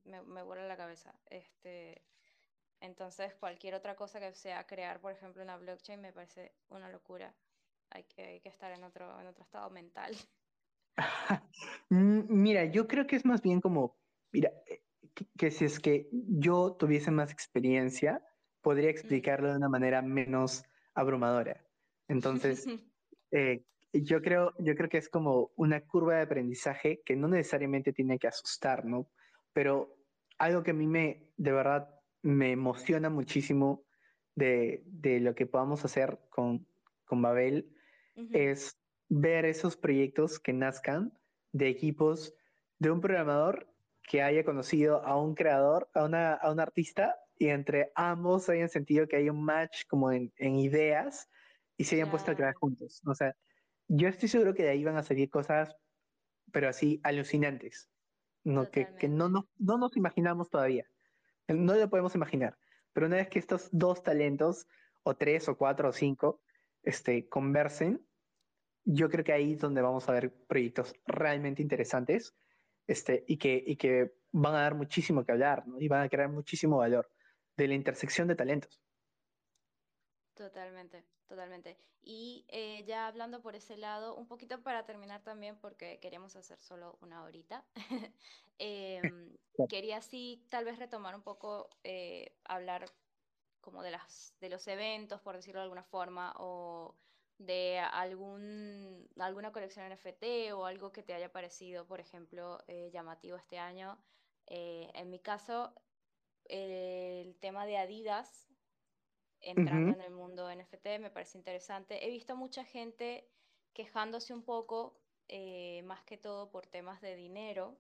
me, me vuela la cabeza. Este, entonces cualquier otra cosa que sea crear, por ejemplo, una blockchain me parece una locura. Hay que, hay que estar en otro, en otro estado mental. Mira, yo creo que es más bien como, mira, eh, que, si es que yo tuviese más experiencia, podría explicarlo de una manera menos abrumadora. Entonces, eh, yo creo, yo creo que es como una curva de aprendizaje que no necesariamente tiene que asustar, ¿no? Pero algo que a mí me, de verdad, me emociona muchísimo de, de lo que podamos hacer con, con Babel es ver esos proyectos que nazcan de equipos de un programador que haya conocido a un creador, a, una, a un artista, y entre ambos hayan sentido que hay un match como en, en ideas y se hayan puesto a crear juntos. O sea, yo estoy seguro que de ahí van a salir cosas, pero así alucinantes, no, que, que no, no, no, nos imaginamos todavía. No lo podemos imaginar. Pero una vez que estos dos talentos, o tres, o cuatro, o cinco, este, conversen, yo creo que ahí es donde vamos a ver proyectos realmente interesantes este, y, que, y que van a dar muchísimo que hablar ¿no? y van a crear muchísimo valor de la intersección de talentos. Totalmente, totalmente. Y eh, ya hablando por ese lado, un poquito para terminar también, porque queríamos hacer solo una horita, em, quería así tal vez retomar un poco, eh, hablar como de, las, de los eventos, por decirlo de alguna forma, o de algún, alguna colección NFT o algo que te haya parecido, por ejemplo, eh, llamativo este año. en mi caso, el tema de Adidas entrando en el mundo NFT, me parece interesante. He visto mucha gente quejándose un poco, eh, más que todo por temas de dinero.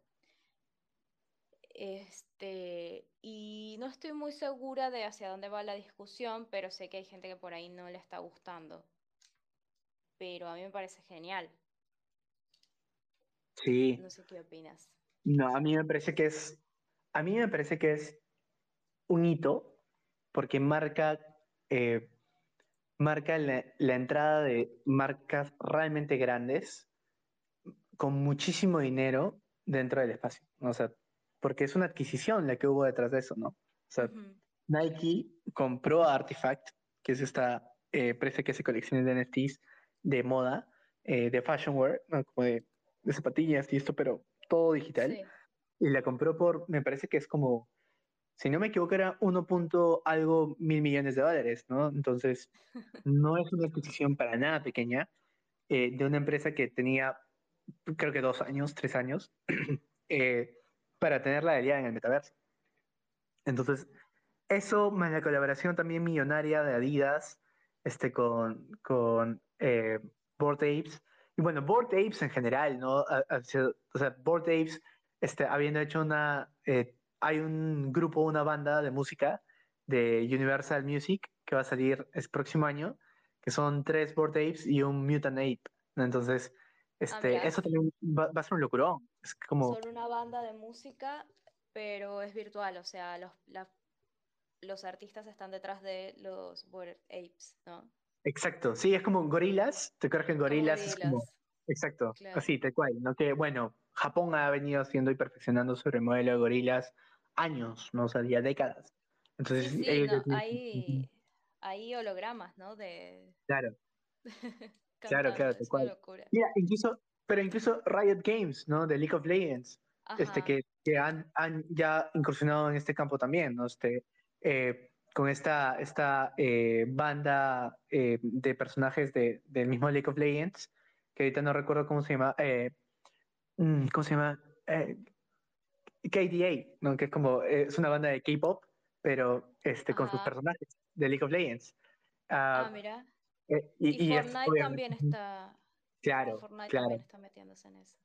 Este, y no estoy muy segura de hacia dónde va la discusión, pero sé que hay gente que por ahí no le está gustando. Pero a mí me parece genial. Sí. No sé qué opinas. No, a mí me parece que es, a mí me parece que es un hito porque marca eh, marca la, entrada de marcas realmente grandes con muchísimo dinero dentro del espacio. O sea, porque es una adquisición la que hubo detrás de eso, ¿no? O sea, Nike compró a Artifact, que es esta eh, empresa que hace colecciones de NFTs de moda, eh, de fashion wear, como de, zapatillas y esto, pero todo digital. Y la compró por, me parece que es como si no me equivoco, era 1. algo mil millones de dólares, ¿no? Entonces, no es una adquisición para nada pequeña eh, de una empresa que tenía, creo que dos años, tres años, eh, para tener la habilidad en el metaverso. Entonces, eso más la colaboración también millonaria de Adidas este, con, con eh, Bored Apes, y bueno, Bored Apes en general, ¿no? O sea, Bored Apes, este, habiendo hecho una, eh, hay un grupo, una banda de música de Universal Music que va a salir el próximo año, que son tres Bored Apes y un Mutant Ape. Entonces, este, Ah, eso también va, va a ser un locurón. Es como, Son una banda de música, pero es virtual, o sea, los, la- los artistas están detrás de los Bored Apes, ¿no? Exacto, sí, es como gorilas, te acuerdas que Como gorilas es como, gorilas, exacto, claro. así, tal cual, ¿no? Que bueno, Japón ha venido haciendo y perfeccionando sobre el modelo de gorilas años, ¿no? O sea, ya décadas. Entonces, Sí, sí, no, hay, hay hologramas, ¿no? De Claro, claro, claro, tal cual. Mira, incluso, pero incluso Riot Games, ¿no? De League of Legends, este, que, que han, han ya incursionado en este campo también, ¿no? Este, eh, con esta, esta eh, banda eh, de personajes de, del mismo League of Legends, que ahorita no recuerdo cómo se llama, eh, mm, ¿cómo se llama? Eh, KDA, ¿no? Que es como, eh, es una banda de K-pop, pero este, con sus personajes de League of Legends. Ah, Ah, mira. eh, Y, y, y es- Fortnite obviamente- también está, Claro, Fortnite claro. también está metiéndose en eso.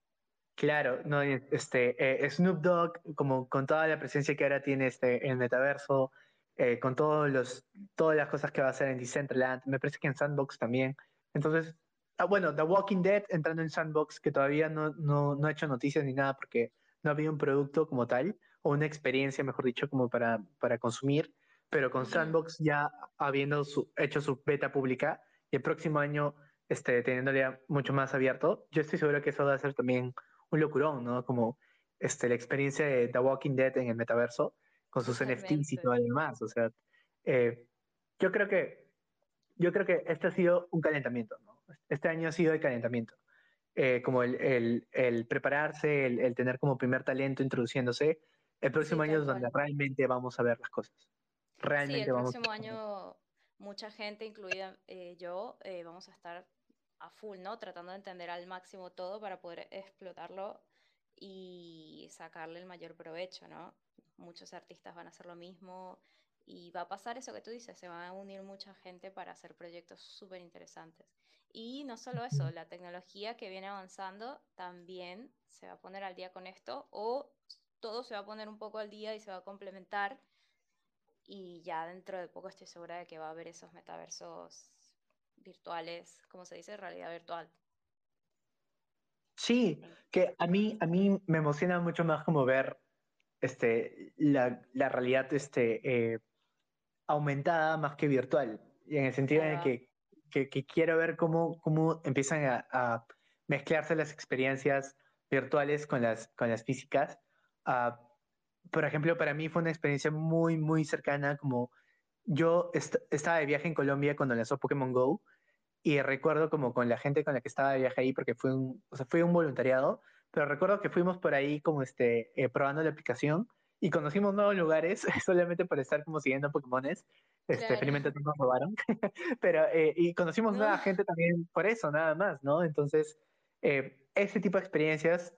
Claro, no, este, Snoop Dogg, como con toda la presencia que ahora tiene este, el metaverso, eh, con todos los, todas las cosas que va a hacer en Decentraland, me parece que en Sandbox también. Entonces, ah, bueno, The Walking Dead entrando en Sandbox, que todavía no, no, no ha hecho noticias ni nada porque no había un producto como tal, o una experiencia, mejor dicho, como para, para consumir, pero con. Sandbox ya habiendo su- hecho su beta pública y el próximo año este, teniéndole mucho más abierto, yo estoy seguro que eso va a ser también un locurón, ¿no? Como este, la experiencia de The Walking Dead en el metaverso, con sus NFTs y todo lo demás. O sea, eh, yo creo que yo creo que este ha sido un calentamiento, ¿no? Este año ha sido el calentamiento. Eh, como el, el, el prepararse, el, el tener como primer talento introduciéndose. El próximo Sí, año es donde realmente vamos a ver las cosas. Sí, Realmente el vamos próximo a año mucha gente, incluida eh, yo, eh, vamos a estar a full, ¿no? Tratando de entender al máximo todo para poder explotarlo y sacarle el mayor provecho, ¿no? Muchos artistas van a hacer lo mismo y va a pasar eso que tú dices, se van a unir mucha gente para hacer proyectos súper interesantes. Y no solo eso, la tecnología que viene avanzando también se va a poner al día con esto o todo se va a poner un poco al día y se va a complementar y ya dentro de poco estoy segura de que va a haber esos metaversos virtuales, como se dice, realidad virtual. Sí, que a mí, a mí me emociona mucho más como ver este, la, la realidad este, eh, aumentada más que virtual. Y en el sentido Ahí de va. que, que, que quiero ver cómo, cómo empiezan a, a mezclarse las experiencias virtuales con las, con las físicas. Ah, por ejemplo, para mí fue una experiencia muy, muy cercana, como yo est- estaba de viaje en Colombia cuando lanzó Pokémon Go y recuerdo como con la gente con la que estaba de viaje ahí, porque fue un, o sea, fue un voluntariado, pero recuerdo que fuimos por ahí como este, eh, probando la aplicación y conocimos nuevos lugares solamente por estar como siguiendo Pokémones. Este, Claro. felizmente no nos robaron, pero eh, y conocimos No. nueva gente también por eso, nada más, ¿no? Entonces, eh, ese tipo de experiencias,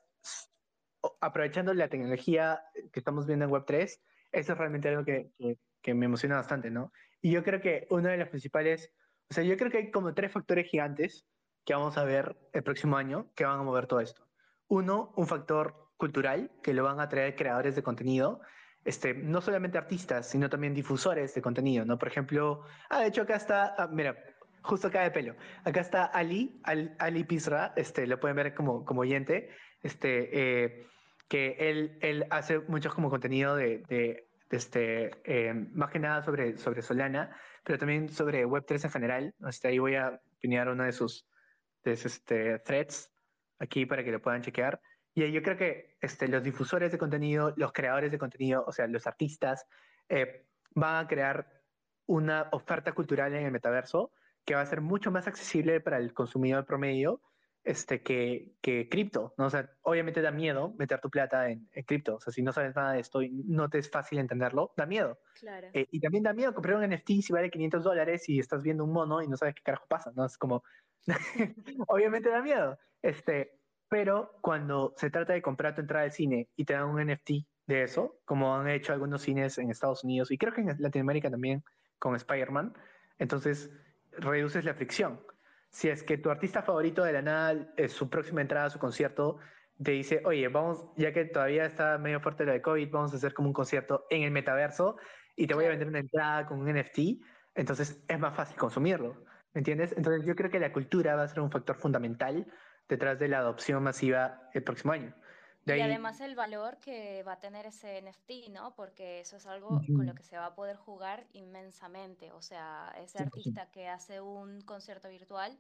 aprovechando la tecnología que estamos viendo en Web3, eso es realmente algo que, que, que me emociona bastante, ¿no? Y yo creo que uno de los principales o sea, yo creo que hay como tres factores gigantes que vamos a ver el próximo año que van a mover todo esto. Uno, un factor cultural que lo van a traer creadores de contenido, este, no solamente artistas, sino también difusores de contenido, ¿no? Por ejemplo, ah, de hecho acá está, ah, mira, justo acá de pelo, acá está Ali, Al- Ali Pizra, este, lo pueden ver como, como oyente, este, eh, que él, él hace mucho como contenido de, de, este, eh, más que nada sobre, sobre Solana, pero también sobre Web3 en general. Este, ahí voy a pinear uno de sus, de sus este, threads aquí para que lo puedan chequear. Y yo creo que este, los difusores de contenido, los creadores de contenido, o sea, los artistas, eh, van a crear una oferta cultural en el metaverso que va a ser mucho más accesible para el consumidor promedio este, que, que cripto, ¿no? O sea, obviamente da miedo meter tu plata en, en cripto, o sea, si no sabes nada de esto y no te es fácil entenderlo, da miedo. Claro. Eh, y también da miedo comprar un NFT si vale 500 dólares y estás viendo un mono y no sabes qué carajo pasa, ¿no? Es como, obviamente da miedo. Este, pero cuando se trata de comprar tu entrada al cine y te dan un NFT de eso, como han hecho algunos cines en Estados Unidos y creo que en Latinoamérica también con Spider-Man, entonces reduces la fricción. si es que tu artista favorito de la nada, es su próxima entrada a su concierto, te dice, oye, vamos, ya que todavía está medio fuerte lo de COVID, vamos a hacer como un concierto en el metaverso y te voy a vender una entrada con un NFT, entonces es más fácil consumirlo, ¿me entiendes? Entonces yo creo que la cultura va a ser un factor fundamental detrás de la adopción masiva el próximo año. y además el valor que va a tener ese NFT, ¿no? Porque eso es algo con lo que se va a poder jugar inmensamente. O sea, ese artista que hace un concierto virtual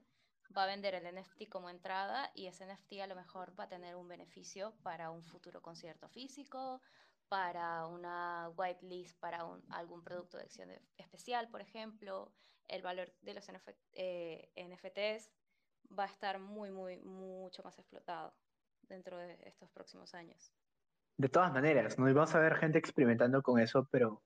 va a vender el NFT como entrada y ese NFT a lo mejor va a tener un beneficio para un futuro concierto físico, para una whitelist, para algún producto de acción especial, por ejemplo. El valor de los NFTs eh, va a estar muy, muy, mucho más explotado dentro de estos próximos años. De todas maneras, ¿no? Y vamos a ver gente experimentando con eso, pero,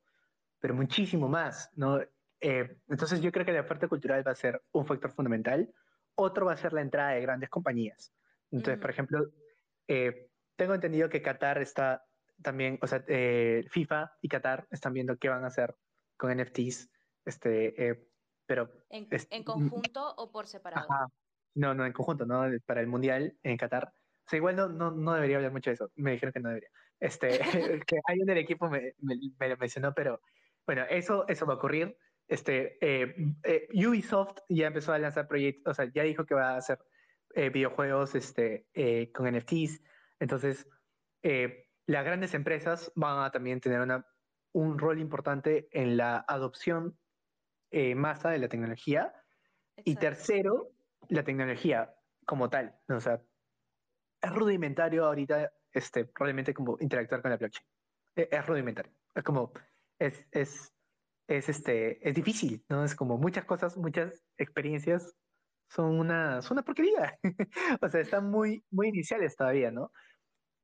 pero muchísimo más, ¿no? Eh, entonces yo creo que la oferta cultural va a ser un factor fundamental otro va a ser la entrada de grandes compañías. Entonces, por ejemplo, eh, tengo entendido que Qatar está también, o sea, eh, FIFA y Qatar están viendo qué van a hacer con NFTs, este, eh, pero... ¿En, ¿En, conjunto o por separado? No, no, en conjunto, ¿no? Para el Mundial en Qatar. O sea, igual no, no, no debería hablar mucho de eso. Me dijeron que no debería. Este, que alguien del equipo me, me, me, lo mencionó, pero bueno, eso, eso va a ocurrir. Este, eh, eh, Ubisoft ya empezó a lanzar proyectos, o sea, ya dijo que va a hacer eh, videojuegos este, con NFTs. Entonces, las grandes empresas van a también tener una, un rol importante en la adopción masa de la tecnología. Y tercero, la tecnología como tal. O sea, es rudimentario ahorita este, probablemente como interactuar con la blockchain. Es, es rudimentario. Es como, es, es es, este, es difícil, ¿no? Es como muchas cosas, muchas experiencias son una, son una porquería. o sea, están muy, muy iniciales todavía, ¿no?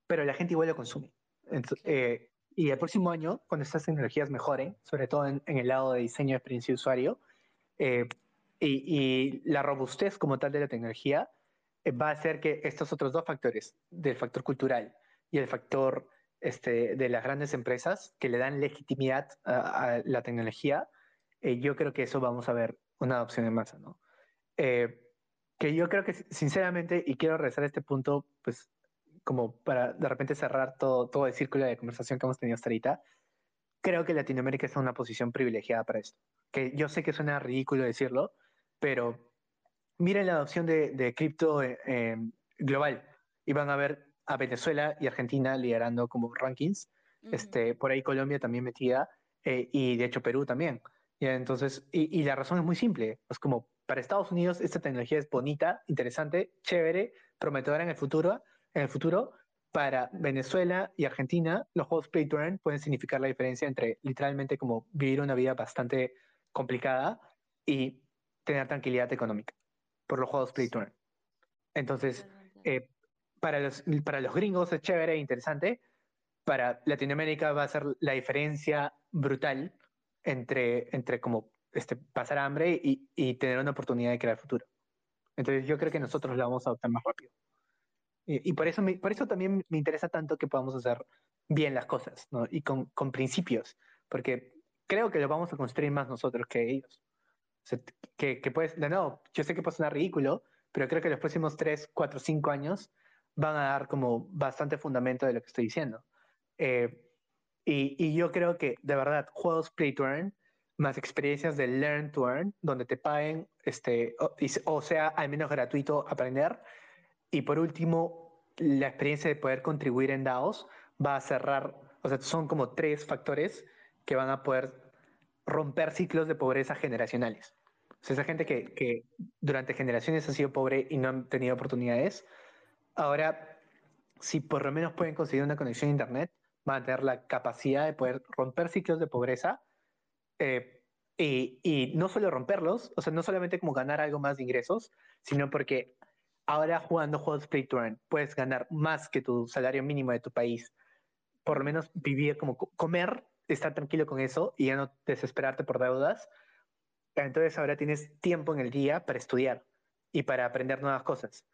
Pero la gente igual lo consume. Eh, y el próximo año, cuando estas tecnologías mejoren, sobre todo en, el lado de diseño de experiencia de usuario, eh, y, y, la robustez como tal de la tecnología, eh, va a hacer que estos otros dos factores, del factor cultural y el factor este, de las grandes empresas que le dan legitimidad a, la tecnología, eh, yo creo que eso vamos a ver una adopción en masa, ¿no? Eh, que yo creo que sinceramente, y quiero regresar a este punto, pues como para de repente cerrar todo, todo el círculo de conversación que hemos tenido hasta ahorita, creo que Latinoamérica está en una posición privilegiada para esto. Que yo sé que suena ridículo decirlo, pero miren la adopción de, de cripto eh, global y van a ver a Venezuela y Argentina liderando como rankings, este, por ahí Colombia también metida, eh, y de hecho Perú también. ¿ya? Entonces, y, la razón es muy simple, es como para Estados Unidos esta tecnología es bonita, interesante, chévere, prometedora en el futuro, en el futuro. Para Venezuela y Argentina, los juegos Play to Earn pueden significar la diferencia entre literalmente como vivir una vida bastante complicada y tener tranquilidad económica por los juegos Play to Earn. Entonces, eh, para los, para los gringos es chévere e interesante. Para Latinoamérica va a ser la diferencia brutal entre, entre como este, pasar hambre y, y tener una oportunidad de crear futuro. Entonces yo creo que nosotros la vamos a adoptar más rápido. Y, y por, eso por eso también me interesa tanto que podamos hacer bien las cosas, ¿no? Y con, con principios, porque creo que lo vamos a construir más nosotros que ellos. O sea, que, que puedes, de nuevo, yo sé que puede sonar ridículo, pero creo que los próximos 3, 4, 5 años van a dar como bastante fundamento de lo que estoy diciendo. Eh, y, y, yo creo que, de verdad, juegos play to earn, más experiencias de learn to earn, donde te paguen, este, o, sea, al menos gratuito aprender. Y por último, la experiencia de poder contribuir en DAOs va a cerrar, o sea, son como tres factores que van a poder romper ciclos de pobreza generacionales. Sea, esa gente que, que durante generaciones ha sido pobre y no han tenido oportunidades, Ahora, si por lo menos pueden conseguir una conexión a Internet, van a tener la capacidad de poder romper ciclos de pobreza eh, y, no solo romperlos, o sea, no solamente como ganar algo más de ingresos, sino porque ahora jugando juegos play to earn puedes ganar más que tu salario mínimo de tu país. Por lo menos vivir como comer, estar tranquilo con eso y ya no desesperarte por deudas. Entonces ahora tienes tiempo en el día para estudiar y para aprender nuevas cosas.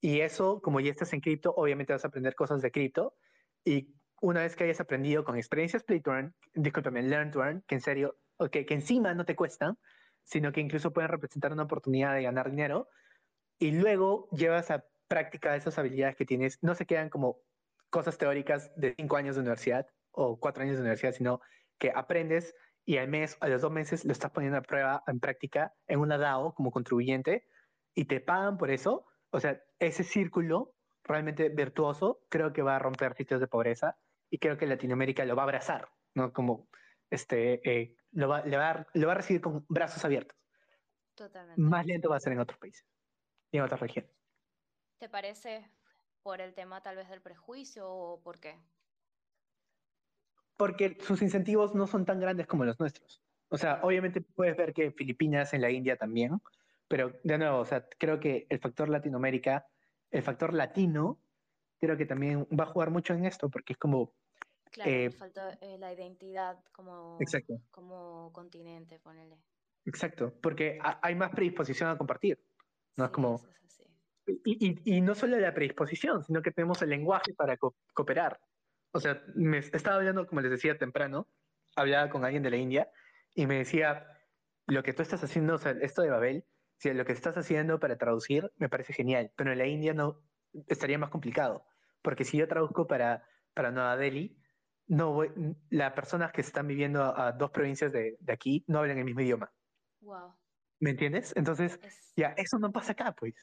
Y eso, como ya estás en cripto, obviamente vas a aprender cosas de cripto. Y una vez que hayas aprendido con experiencias Play to Earn, discúlpame, Learn to Earn, que en serio, okay, que encima no te cuestan, sino que incluso pueden representar una oportunidad de ganar dinero, y luego llevas a práctica esas habilidades que tienes, no se quedan como cosas teóricas de cinco años de universidad o cuatro años de universidad, sino que aprendes y al mes, a los dos meses, lo estás poniendo a prueba en práctica en una DAO como contribuyente y te pagan por eso. O sea, ese círculo realmente virtuoso creo que va a romper sitios de pobreza y creo que Latinoamérica lo va a abrazar, ¿no? Como este, eh, lo, va, le va lo va a recibir con brazos abiertos. Totalmente. Más lento va a ser en otros países y en otras regiones. ¿Te parece por el tema tal vez del prejuicio o por qué? Porque sus incentivos no son tan grandes como los nuestros. O sea, obviamente puedes ver que en Filipinas, en la India también, pero de nuevo, o sea, creo que el factor Latinoamérica, el factor latino, creo que también va a jugar mucho en esto, porque es como... Claro, eh, falta eh, la identidad como, exacto. como continente, ponele. Exacto, porque hay más predisposición a compartir. No es como... y, y, y, no solo la predisposición, sino que tenemos el lenguaje para cooperar. O sea, me estaba hablando, como les decía temprano, hablaba con alguien de la India y me decía, lo que tú estás haciendo, o sea, esto de Babel, si lo que estás haciendo para traducir me parece genial, pero en la India no estaría más complicado, porque si yo traduzco para, para Nueva Delhi, no voy, las personas que están viviendo a, dos provincias de, de, aquí no hablan el mismo idioma. Wow. ¿Me entiendes? Entonces, es... ya, eso no pasa acá, pues.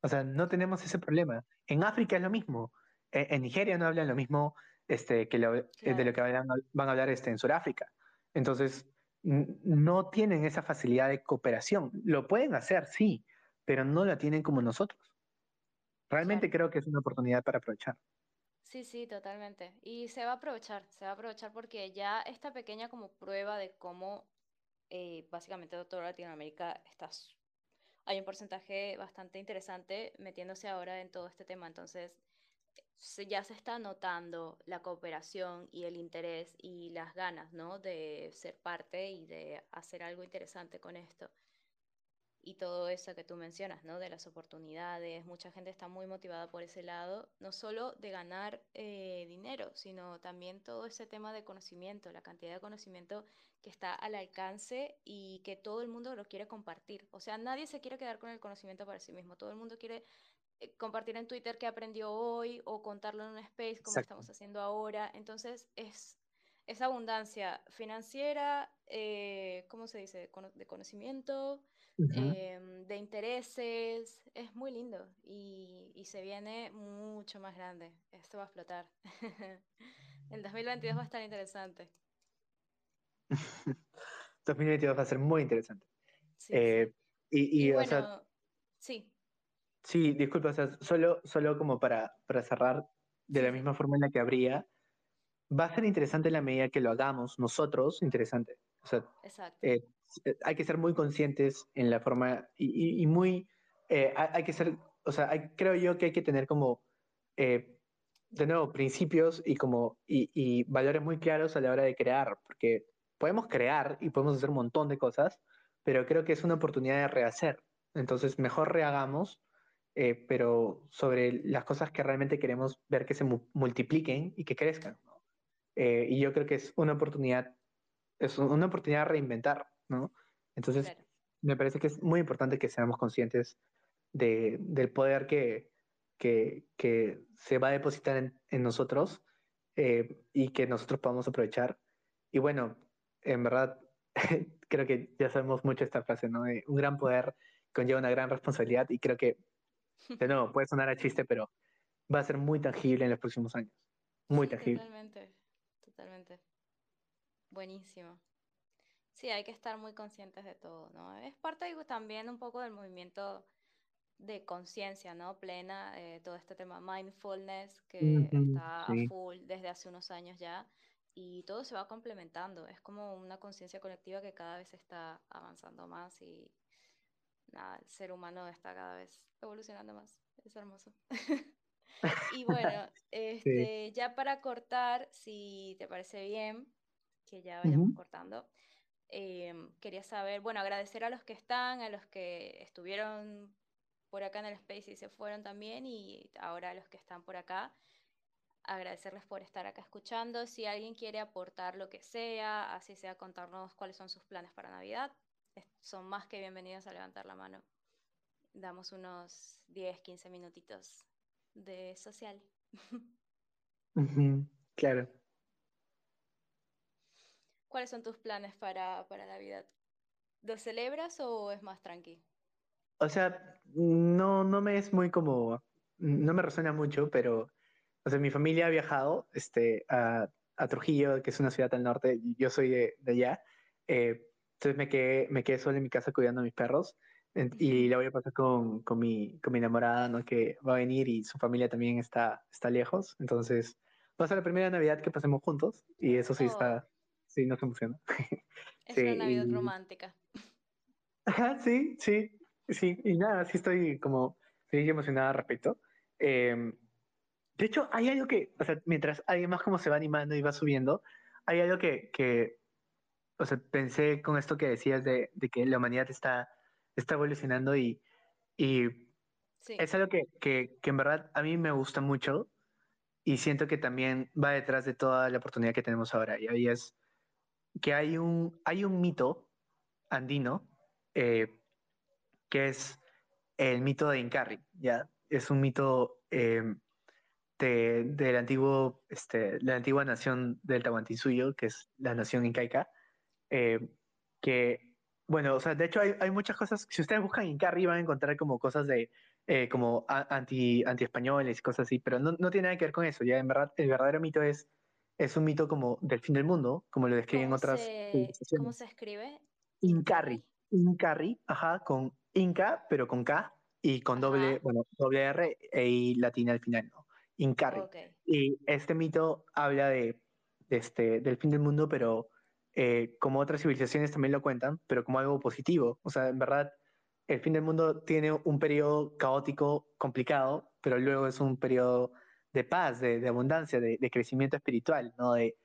O sea, no tenemos ese problema. En África es lo mismo. En, en Nigeria no hablan lo mismo este, que lo, claro. de lo que van, van a hablar este, en Sudáfrica. Entonces, no tienen esa facilidad de cooperación. Lo pueden hacer, sí, pero no la tienen como nosotros. Realmente claro. creo que es una oportunidad para aprovechar. Sí, sí, totalmente. Y se va a aprovechar, se va a aprovechar porque ya esta pequeña como prueba de cómo eh, básicamente toda Latinoamérica está... Hay un porcentaje bastante interesante metiéndose ahora en todo este tema. Entonces, se, ya se está notando la cooperación y el interés y las ganas, ¿no? De ser parte y de hacer algo interesante con esto. Y todo eso que tú mencionas, ¿no? De las oportunidades, mucha gente está muy motivada por ese lado, no solo de ganar eh, dinero, sino también todo ese tema de conocimiento, la cantidad de conocimiento que está al alcance y que todo el mundo lo quiere compartir. O sea, nadie se quiere quedar con el conocimiento para sí mismo, todo el mundo quiere compartir en Twitter qué aprendió hoy o contarlo en un space como Exacto. estamos haciendo ahora. Entonces es esa abundancia financiera, eh, ¿cómo se dice? De conocimiento, uh -huh. eh, de intereses, es muy lindo y, y, se viene mucho más grande. Esto va a explotar. El 2022 va a estar interesante. 2022 va a ser muy interesante. Sí, eh, sí. Y, y, y, bueno, o sea, sí. Sí, disculpa, o sea, solo, solo como para, para cerrar, de la misma forma en la que habría, va a ser interesante en la medida que lo hagamos nosotros, interesante. O sea, eh, hay que ser muy conscientes en la forma y, y muy, eh, hay que ser, o sea, hay, creo yo que hay que tener como, eh, de nuevo, principios y como, y, y, valores muy claros a la hora de crear, porque podemos crear y podemos hacer un montón de cosas, pero creo que es una oportunidad de rehacer. Entonces, mejor rehagamos eh, pero sobre las cosas que realmente queremos ver que se mu multipliquen y que crezcan. ¿no? Eh, y yo creo que es una oportunidad, es una oportunidad de reinventar, ¿no? Entonces, claro. me parece que es muy importante que seamos conscientes de, del poder que, que, que, se va a depositar en, en nosotros eh, y que nosotros podamos aprovechar. Y bueno, en verdad, creo que ya sabemos mucho esta frase, ¿no? un gran poder conlleva una gran responsabilidad y creo que de nuevo, puede sonar a chiste, pero va a ser muy tangible en los próximos años. Muy sí, tangible. Totalmente, totalmente. Buenísimo. Sí, hay que estar muy conscientes de todo, ¿no? Es parte también un poco del movimiento de conciencia, ¿no? Plena, eh, todo este tema mindfulness que está sí. a full desde hace unos años ya y todo se va complementando. Es como una conciencia colectiva que cada vez está avanzando más y nada, el ser humano está cada vez evolucionando más. Es hermoso. y bueno, este, sí. ya para cortar, si te parece bien, que ya vayamos uh -huh. cortando, eh, quería saber, bueno, agradecer a los que están, a los que estuvieron por acá en el Space y se fueron también, y ahora a los que están por acá, agradecerles por estar acá escuchando. Si alguien quiere aportar lo que sea, así sea contarnos cuáles son sus planes para Navidad, son más que bienvenidos a levantar la mano. damos unos 10, 15 minutitos de social. claro. ¿Cuáles son tus planes para, para Navidad? ¿Lo celebras o es más tranqui? O sea, no, no me es muy como, no me resuena mucho, pero, o sea, mi familia ha viajado este, a, a Trujillo, que es una ciudad al norte, yo soy de, de allá, eh, entonces me quedé, me quedé solo en mi casa cuidando a mis perros, y la voy a pasar con, con, mi, con mi enamorada, ¿no? Que va a venir y su familia también está, está lejos, entonces va a ser la primera Navidad que pasemos juntos, y eso sí Oh, está, sí, nos emociona. es Sí, una Navidad y- romántica. Ajá, sí, sí, sí, y nada, sí estoy como sí, emocionada al respecto. Eh, de hecho, hay algo que, o sea, mientras alguien más como se va animando y va subiendo, hay algo que, que o sea, pensé con esto que decías de, de que la humanidad está, está evolucionando y, y Sí, es algo que, que, que en verdad a mí me gusta mucho y siento que también va detrás de toda la oportunidad que tenemos ahora. Y ahí es que hay un, hay un mito andino eh, que es el mito de Incarri, ¿ya? Es un mito eh, de, del antiguo, este, la antigua nación del Tahuantinsuyo, que es la nación incaica, eh, que, bueno, o sea, de hecho hay, hay, muchas cosas, si ustedes buscan Incarri van a encontrar como cosas de, eh, como anti, anti-españoles y cosas así, pero no, no, tiene nada que ver con eso, ya, en verdad, el verdadero mito es, es un mito como del fin del mundo, como lo describen ¿Cómo otras se. ¿Cómo se escribe? Incarri. Incarri, ajá, con Inca, pero con K y con Ajá. doble, bueno, doble R e I latina al final, ¿no? Incarri. Okay. Y este mito habla de, de este, del fin del mundo, pero eh, como otras civilizaciones también lo cuentan, pero como algo positivo. O sea, en verdad, el fin del mundo tiene un periodo caótico, complicado, pero luego es un periodo de paz, de, de abundancia, de, de, crecimiento espiritual, ¿no? De,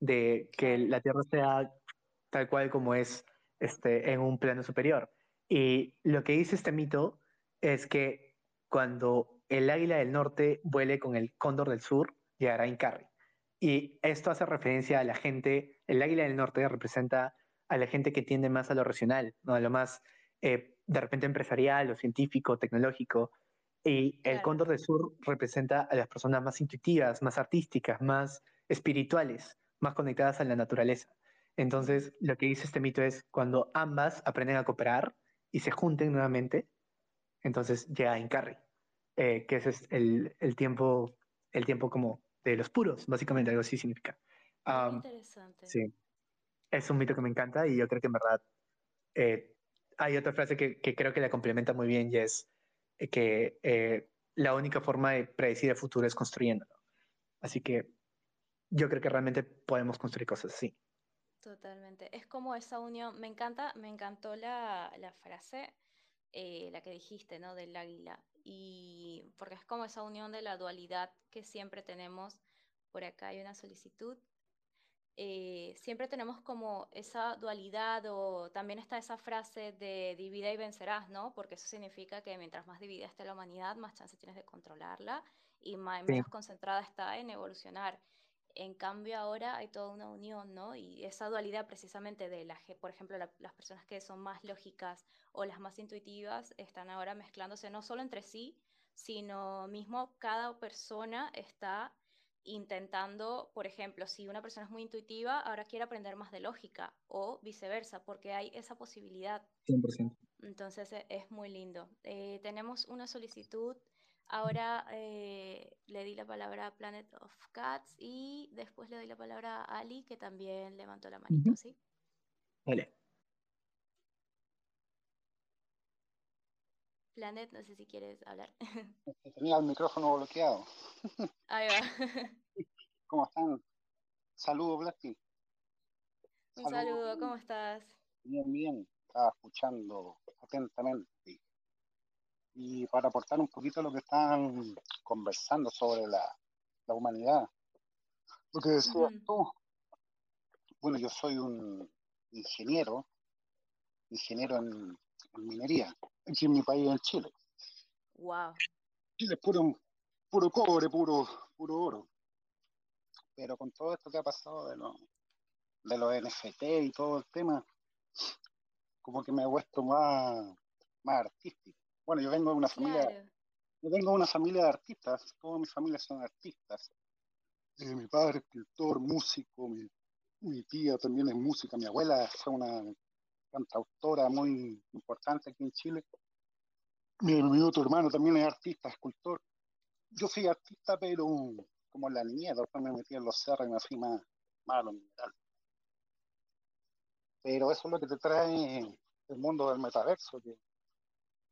de que la Tierra sea tal cual como es este, en un plano superior. Y lo que dice este mito es que cuando el águila del norte vuele con el cóndor del sur, llegará a Incarri. Y esto hace referencia a la gente, el águila del norte representa a la gente que tiende más a lo racional, ¿no? a lo más eh, de repente empresarial o científico, tecnológico. Y Claro. el cóndor del sur representa a las personas más intuitivas, más artísticas, más espirituales, más conectadas a la naturaleza. Entonces, lo que dice este mito es cuando ambas aprenden a cooperar y se junten nuevamente, entonces llega Incarri, eh, que ese es el, el, tiempo, el tiempo como de los puros, básicamente, algo así significa. Um, interesante. sí, es un mito que me encanta y yo creo que en verdad eh, hay otra frase que, que, creo que la complementa muy bien y es que eh, la única forma de predecir el futuro es construyéndolo. Así que yo creo que realmente podemos construir cosas así. Totalmente. Es como esa unión. Me encanta, me encantó la, la frase, eh, la que dijiste, ¿no? Del águila. Y porque es como esa unión de la dualidad que siempre tenemos. Por acá hay una solicitud. Eh, siempre tenemos como esa dualidad o también está esa frase de divida y vencerás, ¿no? Porque eso significa que mientras más dividida esté la humanidad, más chance tienes de controlarla y más, Sí. menos concentrada está en evolucionar. En cambio ahora hay toda una unión, ¿no? Y esa dualidad precisamente de, la, ge- por ejemplo, la- las personas que son más lógicas o las más intuitivas están ahora mezclándose no solo entre sí, sino mismo cada persona está intentando, por ejemplo, si una persona es muy intuitiva, ahora quiere aprender más de lógica o viceversa, porque hay esa posibilidad. 100%. Entonces e- es muy lindo. Eh, tenemos una solicitud. Ahora eh, le di la palabra a Planet of Cats y después le doy la palabra a Ali, que también levantó la manito. ¿sí? Dale. Planet, no sé si quieres hablar. tenía el micrófono bloqueado. Ahí va. ¿Cómo están? Saludos, Blasty. Un saludo, ¿cómo estás? Bien, bien. Estaba escuchando atentamente. Y para aportar un poquito lo que están conversando sobre la, la humanidad. Lo que decías tú. Bueno, yo soy un ingeniero, ingeniero en, en minería, aquí en mi país, en Chile. Wow. Chile es puro, puro cobre, puro, puro oro. Pero con todo esto que ha pasado de los, de los NFT y todo el tema, como que me he vuelto más, más artístico. Bueno, yo vengo de una familia, Claro. yo vengo de una familia de artistas, toda mi familia son artistas. Eh, mi padre es pintor, músico, mi, mi tía también es música, mi abuela fue una cantautora muy importante aquí en Chile. Mi, mi otro hermano también es artista, escultor. Yo soy artista, pero como en la niñez, después me metí en los cerros y me fui más. Pero eso es lo que te trae el mundo del metaverso, que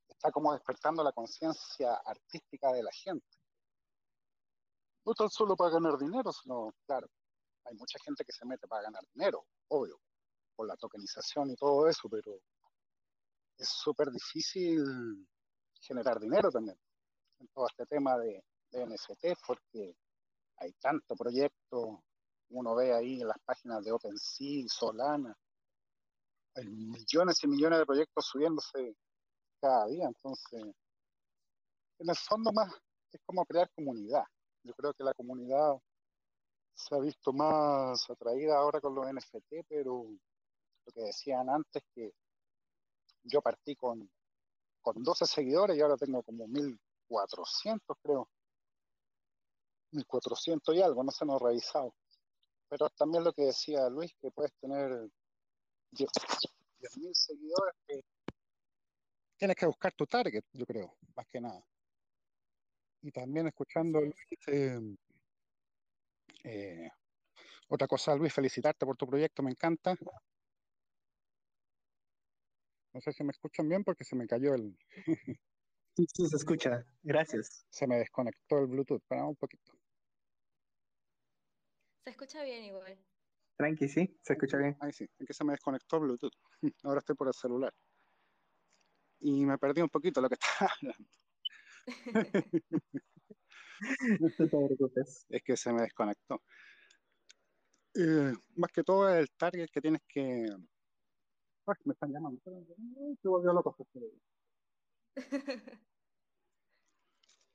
está como despertando la conciencia artística de la gente. No tan solo para ganar dinero, sino, claro, hay mucha gente que se mete para ganar dinero, obvio, por la tokenización y todo eso, pero es súper difícil generar dinero también en todo este tema de, de NFT, porque hay tanto proyecto, uno ve ahí en las páginas de OpenSea, Solana, hay millones y millones de proyectos subiéndose cada día, entonces, en el fondo más es como crear comunidad. Yo creo que la comunidad se ha visto más atraída ahora con los NFT, pero lo que decían antes, que yo partí con, con 12 seguidores y ahora tengo como 1400, creo. 1400 y algo, no se nos ha revisado. Pero también lo que decía Luis, que puedes tener 10.000 seguidores, que tienes que buscar tu target, yo creo, más que nada. Y también escuchando Luis, eh, eh, otra cosa, Luis, felicitarte por tu proyecto, me encanta. No sé si me escuchan bien porque se me cayó el, Sí, sí, se escucha. Gracias. se me desconectó el Bluetooth. Para un poquito. Se escucha bien igual. Tranqui, sí, se escucha bien. Ahí sí, es que se me desconectó el Bluetooth. Ahora estoy por el celular. Y me perdí un poquito lo que estaba hablando. No te preocupes. Es que se me desconectó. Eh, más que todo el target que tienes que. Ay, me están llamando. Se volvió loco.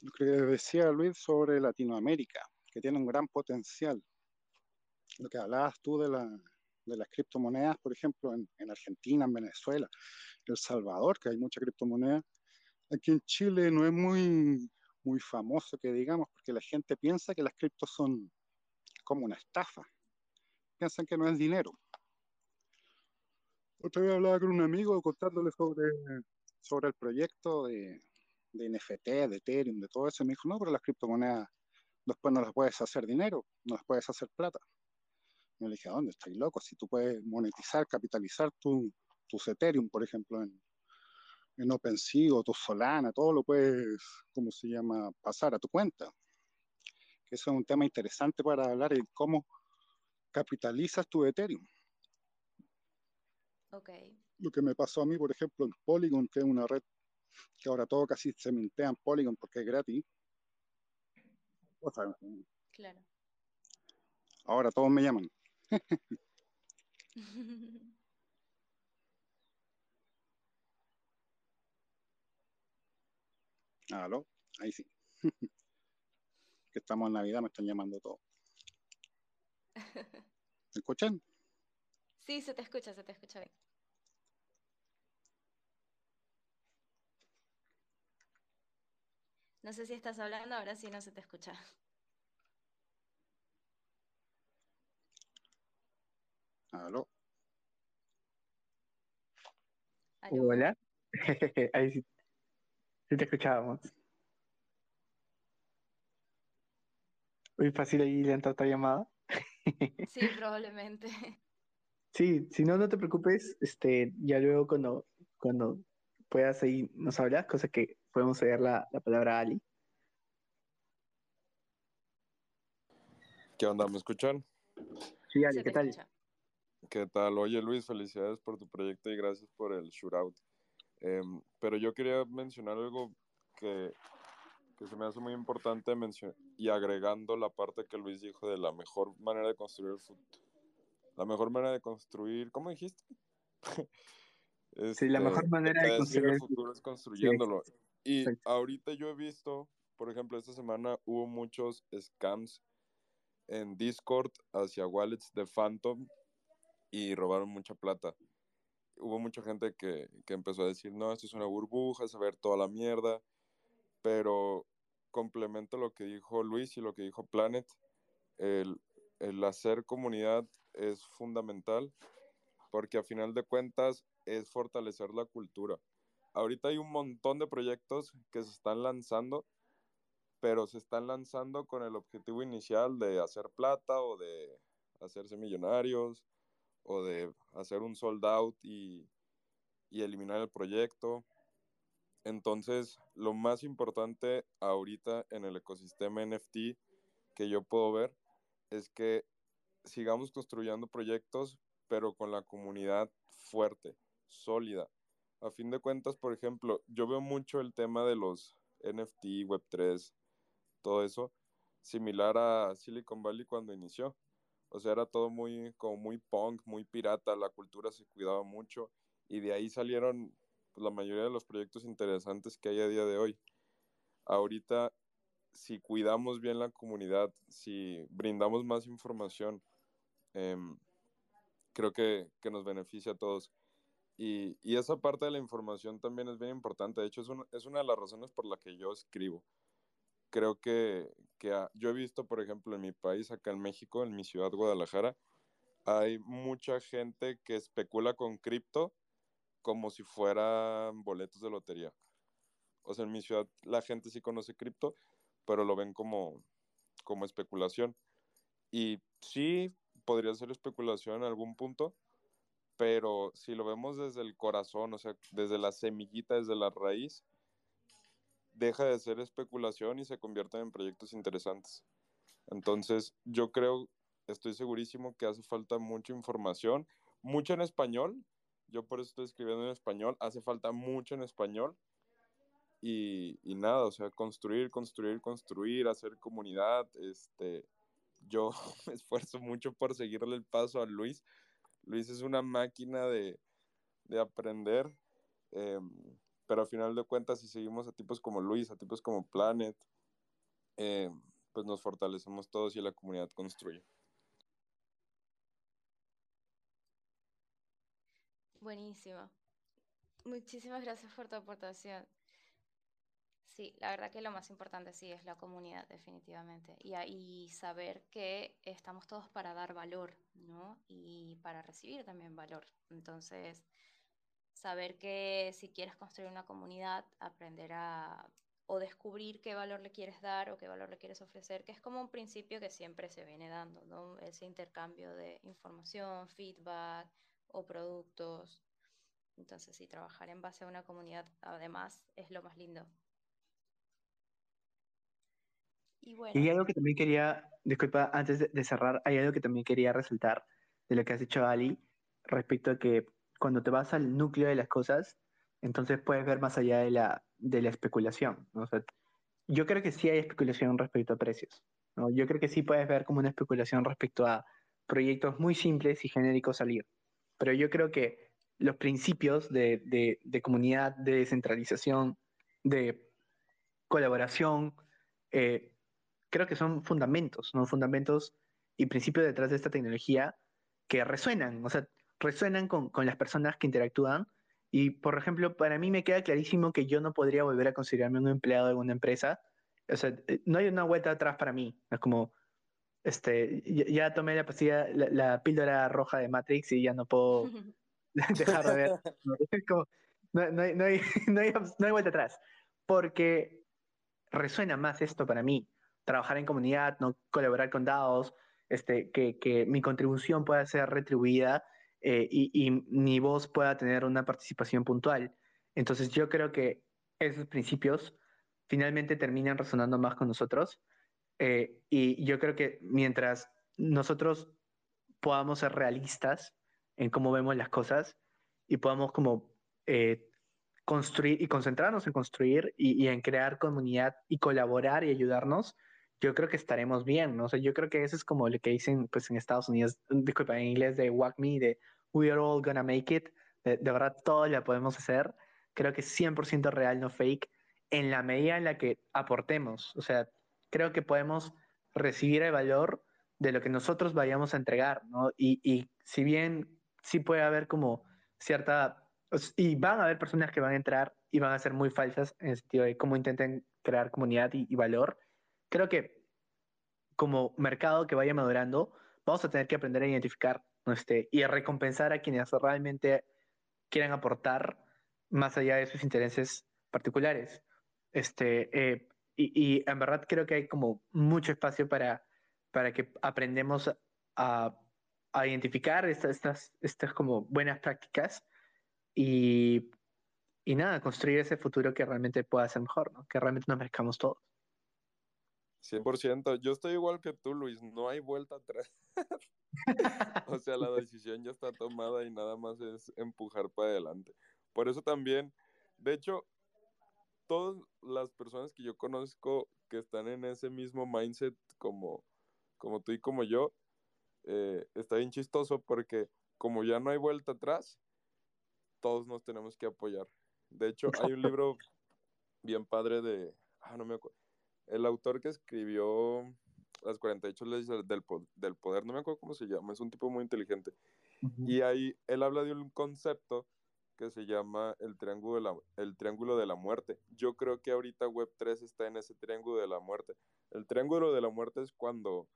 Lo que decía Luis sobre Latinoamérica, que tiene un gran potencial. Lo que hablabas tú de, la, de las criptomonedas, por ejemplo, en, en Argentina, en Venezuela, El Salvador, que hay mucha criptomoneda. Aquí en Chile no es muy, muy famoso que digamos, porque la gente piensa que las criptos son como una estafa. Piensan que no es dinero. Otra vez hablaba con un amigo contándole sobre, sobre el proyecto de, de NFT, de Ethereum, de todo eso, y me dijo, no, pero las criptomonedas después no las puedes hacer dinero, no las puedes hacer plata. Y yo le dije, ¿a dónde? Estáis loco? Si tú puedes monetizar, capitalizar tu, tus Ethereum, por ejemplo, en, en OpenSea o tu Solana, todo lo puedes, ¿cómo se llama?, pasar a tu cuenta. Que eso es un tema interesante para hablar de cómo capitalizas tu Ethereum. Ok. Lo que me pasó a mí, por ejemplo, en Polygon, que es una red que ahora todo casi se mintea en Polygon porque es gratis. O sea, Claro. ahora todos me llaman. Aló, ahí sí. que estamos en Navidad, me están llamando todos. ¿Me escuchan? Sí, se te escucha, se te escucha bien. No sé si estás hablando, ahora sí no se te escucha. Aló. ¿Aló? Hola. Ahí sí. Sí te escuchábamos. Muy fácil ahí le entró otra llamada. Sí, probablemente. Sí, si no, no te preocupes. Este, ya luego cuando, cuando puedas ahí nos hablas, cosa que podemos ceder la, la palabra a Ali. ¿Qué onda? ¿Me escuchan? Sí, Ali, ¿qué tal? escucha. ¿Qué tal? Oye Luis, felicidades por tu proyecto y gracias por el shootout. Em, pero yo quería mencionar algo que, que se me hace muy importante mencionar y agregando la parte que Luis dijo de la mejor manera de construir el futuro. La mejor manera de construir, ¿cómo dijiste? Sí, la mejor manera de construir el futuro es construyéndolo. Y ahorita yo he visto, por ejemplo, esta semana hubo muchos scams en Discord hacia wallets de Phantom y robaron mucha plata. hubo mucha gente que, que empezó a decir, no, esto es una burbuja, saber toda la mierda, pero complemento lo que dijo Luis y lo que dijo Planet, el, el hacer comunidad es fundamental porque a final de cuentas es fortalecer la cultura. Ahorita hay un montón de proyectos que se están lanzando, pero se están lanzando con el objetivo inicial de hacer plata o de hacerse millonarios o de hacer un sold out y, y eliminar el proyecto. Entonces, lo más importante ahorita en el ecosistema NFT que yo puedo ver es que sigamos construyendo proyectos, pero con la comunidad fuerte, sólida. A fin de cuentas, por ejemplo, yo veo mucho el tema de los NFT, Web3, todo eso, similar a Silicon Valley cuando inició. O sea, era todo muy, como muy punk, muy pirata, la cultura se cuidaba mucho y de ahí salieron la mayoría de los proyectos interesantes que hay a día de hoy. Ahorita, si cuidamos bien la comunidad, si brindamos más información, em, creo que, que, nos beneficia a todos. Y, y, esa parte de la información también es bien importante. De hecho, es, un, es una de las razones por la que yo escribo. Creo que, que a, yo he visto, por ejemplo, en mi país, acá en México, en mi ciudad, Guadalajara, hay mucha gente que especula con cripto como si fueran boletos de lotería. O sea, en mi ciudad la gente sí conoce cripto, pero lo ven como, como especulación. Y sí, podría ser especulación en algún punto, pero si lo vemos desde el corazón, o sea, desde la semillita, desde la raíz, deja de ser especulación y se convierte en proyectos interesantes. Entonces, yo creo, estoy segurísimo que hace falta mucha información, mucho en español, yo por eso estoy escribiendo en español. Hace falta mucho en español. Y, y, nada, o sea, construir, construir, construir, hacer comunidad. Este, yo me esfuerzo mucho por seguirle el paso a Luis. Luis es una máquina de, de aprender. Eh, pero a final de cuentas, si seguimos a tipos como Luis, a tipos como Planet, eh, pues nos fortalecemos todos y la comunidad construye. Buenísimo. Muchísimas gracias por tu aportación. Sí, la verdad que lo más importante sí es la comunidad, definitivamente. Y, y saber que estamos todos para dar valor, ¿no? Y para recibir también valor. Entonces, saber que si quieres construir una comunidad, aprender a o descubrir qué valor le quieres dar o qué valor le quieres ofrecer, que es como un principio que siempre se viene dando, ¿no? Ese intercambio de información, feedback, o productos. Entonces, sí, trabajar en base a una comunidad además es lo más lindo. Y, bueno. y algo que también quería, disculpa, antes de cerrar, hay algo que también quería resaltar de lo que has dicho Ali respecto a que cuando te vas al núcleo de las cosas, entonces puedes ver más allá de la, de la especulación. ¿no? O sea, yo creo que sí hay especulación respecto a precios. ¿no? Yo creo que sí puedes ver como una especulación respecto a proyectos muy simples y genéricos salir pero yo creo que los principios de, de, comunidad, de descentralización, de colaboración, eh, creo que son fundamentos, ¿no? Fundamentos y principios detrás de esta tecnología que resuenan, o sea, resuenan con, con, las personas que interactúan. Y, por ejemplo, para mí me queda clarísimo que yo no podría volver a considerarme un empleado de alguna empresa. O sea, eh, no hay una vuelta atrás para mí. Es como, este, ya, tomé la pastilla, la, píldora roja de Matrix y ya no puedo dejar de ver. No, hay, no, hay, no, hay, no hay vuelta atrás, porque resuena más esto para mí, trabajar en comunidad, no colaborar con DAOs, este, que, que mi contribución pueda ser retribuida eh, y, y, mi voz pueda tener una participación puntual. Entonces yo creo que esos principios finalmente terminan resonando más con nosotros eh, y yo creo que mientras nosotros podamos ser realistas en cómo vemos las cosas y podamos como eh, construir y concentrarnos en construir y, en crear comunidad y colaborar y ayudarnos, yo creo que estaremos bien, ¿no? O sea, yo creo que eso es como lo que dicen pues en Estados Unidos, disculpa, en inglés de Walk Me, de We are all gonna make it, de, de verdad todo lo podemos hacer, creo que es 100% real, no fake, en la medida en la que aportemos, o sea, creo que podemos recibir el valor de lo que nosotros vayamos a entregar, ¿no? Y, y si bien sí puede haber como cierta, y van a haber personas que van a entrar y van a ser muy falsas en el sentido de cómo intenten crear comunidad y, valor. Creo que como mercado que vaya madurando, vamos a tener que aprender a identificar este, y a recompensar a quienes realmente quieran aportar más allá de sus intereses particulares. Este, eh, y, y, en verdad creo que hay como mucho espacio para, para que aprendemos a, a identificar estas, estas, estas como buenas prácticas y, y nada, construir ese futuro que realmente pueda ser mejor, ¿no? que realmente nos merezcamos todos. 100%. Yo estoy igual que tú, Luis. No hay vuelta atrás. o sea, la decisión ya está tomada y nada más es empujar para adelante. Por eso también, de hecho, todas las personas que yo conozco que están en ese mismo mindset como, como tú y como yo, eh, está bien chistoso porque como ya no hay vuelta atrás, todos nos tenemos que apoyar. De hecho, hay un libro bien padre de, ah, no me acuerdo, el autor que escribió las 48 leyes del, del poder, no me acuerdo cómo se llama, es un tipo muy inteligente. Y ahí él habla de un concepto que se llama el triángulo, de la, el triángulo de la muerte. Yo creo que ahorita Web3 está en ese triángulo de la muerte. El triángulo de la muerte es cuando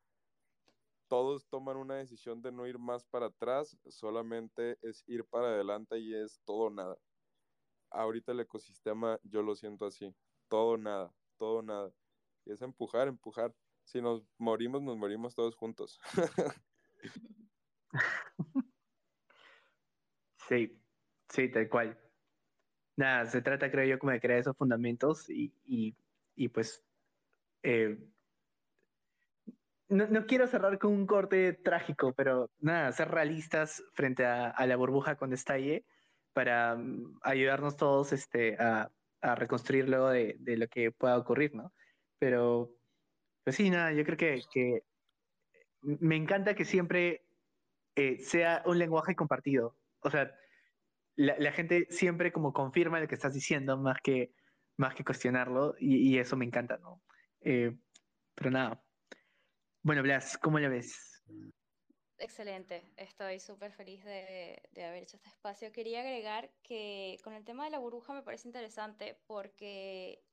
todos toman una decisión de no ir más para atrás, solamente es ir para adelante y es todo nada. Ahorita el ecosistema yo lo siento así, todo nada, todo nada. Y es empujar, empujar. Si nos morimos, nos morimos todos juntos. sí, sí, tal cual. Nada, se trata, creo yo, como de crear esos fundamentos y, y, y pues eh, no, no, quiero cerrar con un corte trágico, pero nada, ser realistas frente a, la burbuja cuando estalle para um, ayudarnos todos este, a, a reconstruir luego de, de, lo que pueda ocurrir, ¿no? Pero, pues sí, nada, yo creo que, que me encanta que siempre eh, sea un lenguaje compartido. O sea, la, la, gente siempre como confirma lo que estás diciendo más que, más que cuestionarlo y, y eso me encanta, ¿no? Eh, pero nada. Bueno, Blas, ¿cómo lo ves? Excelente, estoy súper feliz de, de, haber hecho este espacio. Quería agregar que con el tema de la burbuja me parece interesante porque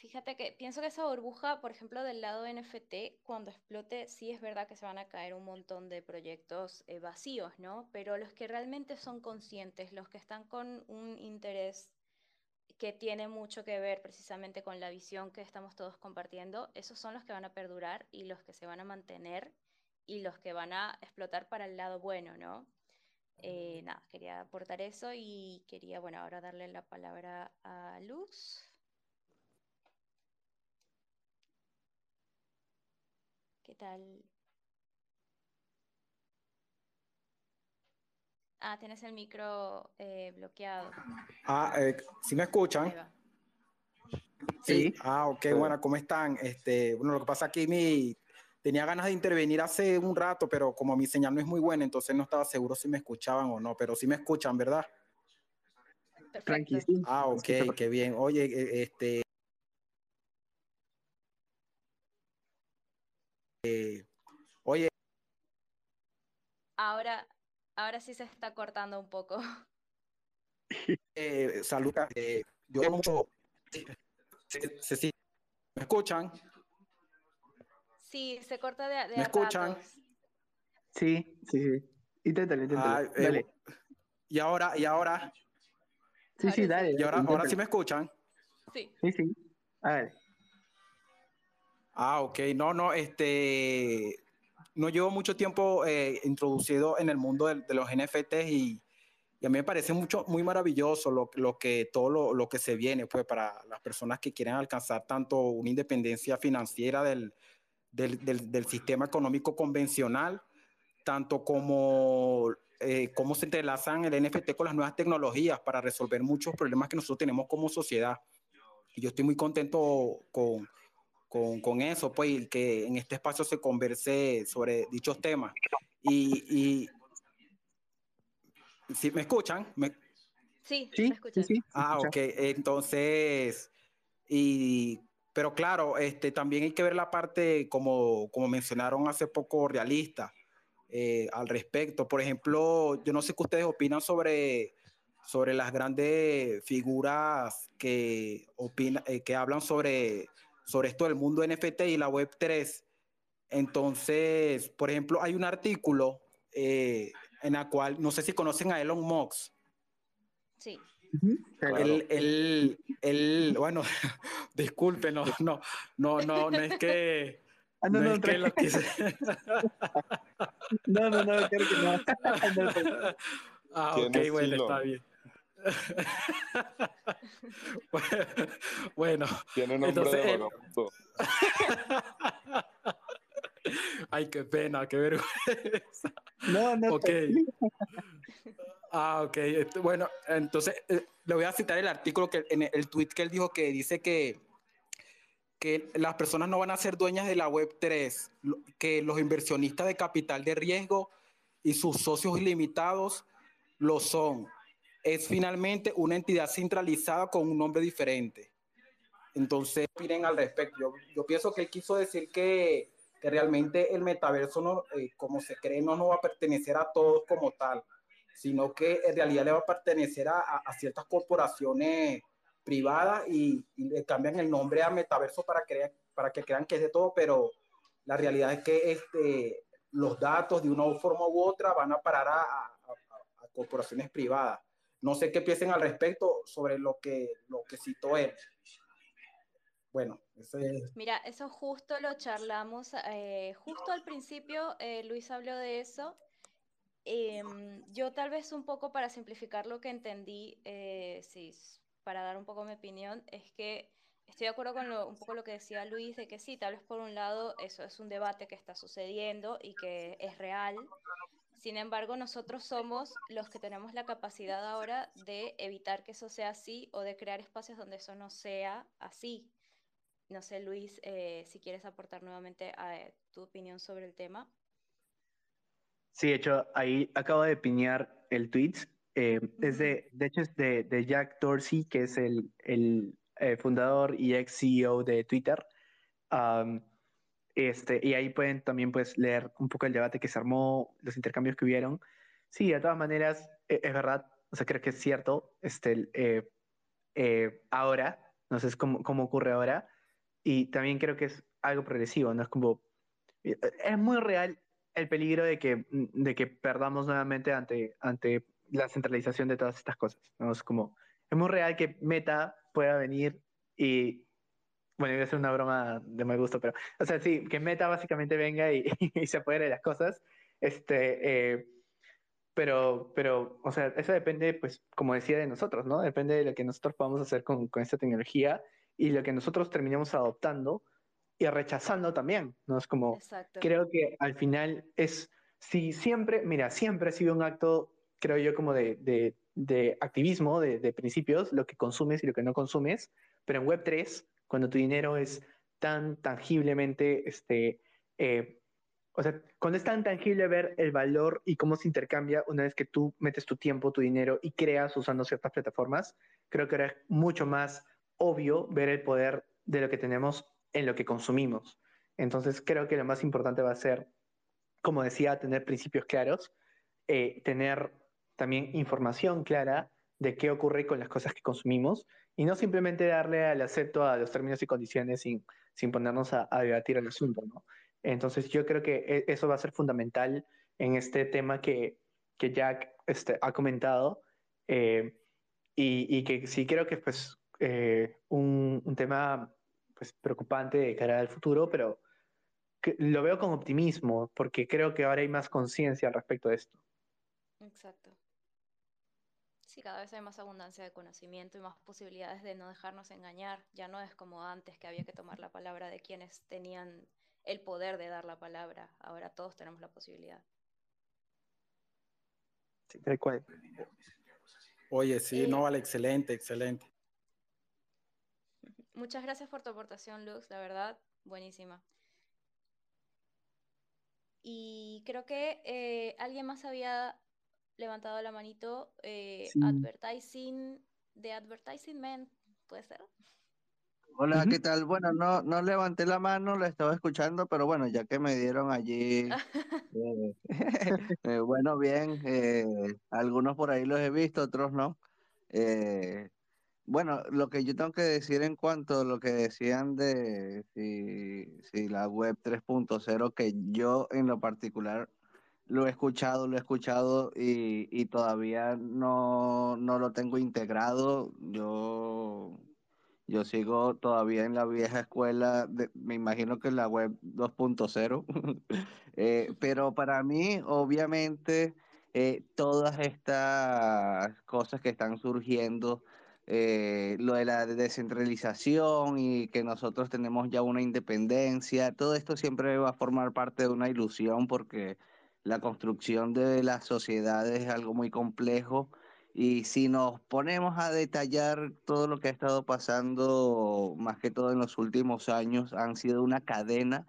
Fíjate que pienso que esa burbuja, por ejemplo, del lado NFT, cuando explote, sí es verdad que se van a caer un montón de proyectos eh, vacíos, ¿no? Pero los que realmente son conscientes, los que están con un interés que tiene mucho que ver precisamente con la visión que estamos todos compartiendo, esos son los que van a perdurar y los que se van a mantener y los que van a explotar para el lado bueno, ¿no? Eh, nada, quería aportar eso y quería, bueno, ahora darle la palabra a Luz. ¿Qué tal? Ah, tienes el micro eh, bloqueado. Ah, eh, ¿sí me escuchan? Sí. sí. Ah, ok, sí. bueno, ¿cómo están? Este, bueno, lo que pasa aquí mi tenía ganas de intervenir hace un rato, pero como mi señal no es muy buena, entonces no estaba seguro si me escuchaban o no, pero sí me escuchan, ¿verdad? Tranquilo. Ah, ok, qué bien. Oye, e, este Eh, oye. Ahora, ahora sí se está cortando un poco. Eh, salud, eh, yo mucho. Sí, sí, ¿Me escuchan? Sí, se corta de, de ¿Me escuchan? Sí, sí, sí. Inténtale, inténtale. Ah, dale. y ahora, y ahora. Sí, ahora sí, dale. Y ahora, ahora sí me escuchan. Sí. Sí, sí. A ver. Ah, ok. No, no, este, no llevo mucho tiempo eh, introducido en el mundo de, los NFTs y, a mí me parece mucho, muy maravilloso lo, lo que, todo lo, lo, que se viene, pues, para las personas que quieren alcanzar tanto una independencia financiera del, del, del, del sistema económico convencional, tanto como eh, cómo se entrelazan el NFT con las nuevas tecnologías para resolver muchos problemas que nosotros tenemos como sociedad. Y yo estoy muy contento con con, con eso, pues, que en este espacio se converse sobre dichos temas. Y, y ¿sí, ¿me escuchan? ¿Me... Sí, sí, me escuchan. Sí, sí, ah, ok. Entonces, y, pero claro, este, también hay que ver la parte, como, como mencionaron hace poco, realista. eh, al respecto. Por ejemplo, yo no sé qué ustedes opinan sobre, sobre las grandes figuras que, opina, eh, que hablan sobre, sobre esto del mundo NFT y la Web 3. Entonces, por ejemplo, hay un artículo eh, en el cual, no sé si conocen a Elon Musk. Sí. Él, él, él, bueno, disculpe, no, no, no, no, no es que Ah, no, no, no, es que lo quise. no, no, no, creo que no. ah, ok, bueno, está bien. bueno, Tiene nombre Entonces, de vagabundo. ay, qué pena, qué vergüenza. No, no. Ok. Ah, ok. Bueno, entonces eh, le voy a citar el artículo que en el, tweet que él dijo que dice que, que las personas no van a ser dueñas de la web 3, lo- que los inversionistas de capital de riesgo y sus socios ilimitados lo son. Es finalmente una entidad centralizada con un nombre diferente. Entonces, miren al respecto. Yo, yo pienso que él quiso decir que, que realmente el metaverso, no, eh, como se cree, no nos va a pertenecer a todos como tal, sino que en realidad le va a pertenecer a, a- ciertas corporaciones privadas y, le cambian el nombre a metaverso para, para que crean que es de todo, pero la realidad es que este, los datos de una forma u otra van a parar a- a corporaciones privadas. No sé qué piensen al respecto sobre lo que, lo que citó él. Bueno, ese es Mira, eso justo lo charlamos, eh, justo al principio eh, Luis habló de eso. Em, yo tal vez un poco para simplificar lo que entendí, eh, para dar un poco mi opinión, es que estoy de acuerdo con lo- un poco lo que decía Luis, de que sí, tal vez por un lado eso es un debate que está sucediendo y que es real. Sin embargo, nosotros somos los que tenemos la capacidad ahora de evitar que eso sea así o de crear espacios donde eso no sea así. No sé, Luis, eh, si quieres aportar nuevamente a, tu opinión sobre el tema. Sí, de hecho, ahí acabo de piñar el tweet. Eh, es de, de hecho, es de, de Jack Dorsey, que es el, el eh, fundador y ex CEO de Twitter. Um, este, y ahí pueden también pues, leer un poco el debate que se armó, los intercambios que hubieron. Sí, de todas maneras, eh, es verdad, o sea, creo que es cierto. Este, eh, eh, ahora, no sé cómo, cómo ocurre ahora, y también creo que es algo progresivo, ¿no? Es como, eh, es muy real el peligro de que, de que perdamos nuevamente ante, ante la centralización de todas estas cosas, ¿no? Es como, es muy real que Meta pueda venir y, bueno, iba a ser una broma de mal gusto, pero, o sea, sí, que Meta básicamente venga y, y se apodere de las cosas, este, eh, pero, pero, o sea, eso depende, pues, como decía, de nosotros, ¿no? Depende de lo que nosotros podamos hacer con, con esta tecnología y lo que nosotros terminemos adoptando y rechazando también, ¿no? Es como, Exacto. creo que al final es, si siempre, mira, siempre ha sido un acto, creo yo, como de, de, de activismo, de, de, principios, lo que consumes y lo que no consumes, pero en Web3, cuando tu dinero es tan tangiblemente, este, eh, o sea, cuando es tan tangible ver el valor y cómo se intercambia una vez que tú metes tu tiempo, tu dinero y creas usando ciertas plataformas, creo que ahora es mucho más obvio ver el poder de lo que tenemos en lo que consumimos. Entonces creo que lo más importante va a ser, como decía, tener principios claros, eh, tener también información clara de qué ocurre con las cosas que consumimos y no simplemente darle al acepto a los términos y condiciones sin, sin ponernos a, a debatir el asunto, ¿no? Entonces yo creo que e, eso va a ser fundamental en este tema que, que Jack este, ha comentado eh, y, y, que sí creo que es pues, eh, un, un, tema pues, preocupante de cara al futuro, pero que lo veo con optimismo porque creo que ahora hay más conciencia al respecto de esto. Exacto. Sí, cada vez hay más abundancia de conocimiento y más posibilidades de no dejarnos engañar. Ya no es como antes que había que tomar la palabra de quienes tenían el poder de dar la palabra. Ahora todos tenemos la posibilidad. Sí, tal cual. Oye, sí, eh, no, vale, excelente, excelente. Muchas gracias por tu aportación, Luz, la verdad, buenísima. Y creo que eh, alguien más había levantado la manito. Eh, Sí. Advertising, de Advertising Man, ¿puede ser? Hola, ¿qué tal? Bueno, no, no levanté la mano, la estaba escuchando, pero bueno, ya que me dieron allí, eh, eh, bueno, bien, eh, algunos por ahí los he visto, otros no. Eh, bueno, lo que yo tengo que decir en cuanto a lo que decían de si, si la web 3.0, que yo en lo particular lo he escuchado, lo he escuchado y, y todavía no, no lo tengo integrado. Yo yo sigo todavía en la vieja escuela, me imagino que en la web 2.0, eh, pero para mí, obviamente, eh, todas estas cosas que están surgiendo, eh, lo de la descentralización y que nosotros tenemos ya una independencia, todo esto siempre va a formar parte de una ilusión porque la construcción de la sociedad es algo muy complejo y si nos ponemos a detallar todo lo que ha estado pasando, más que todo en los últimos años, han sido una cadena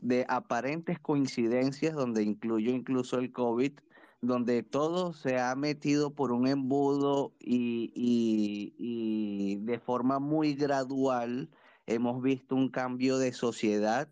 de aparentes coincidencias, donde incluyo incluso el COVID, donde todo se ha metido por un embudo y, y- y de forma muy gradual hemos visto un cambio de sociedad.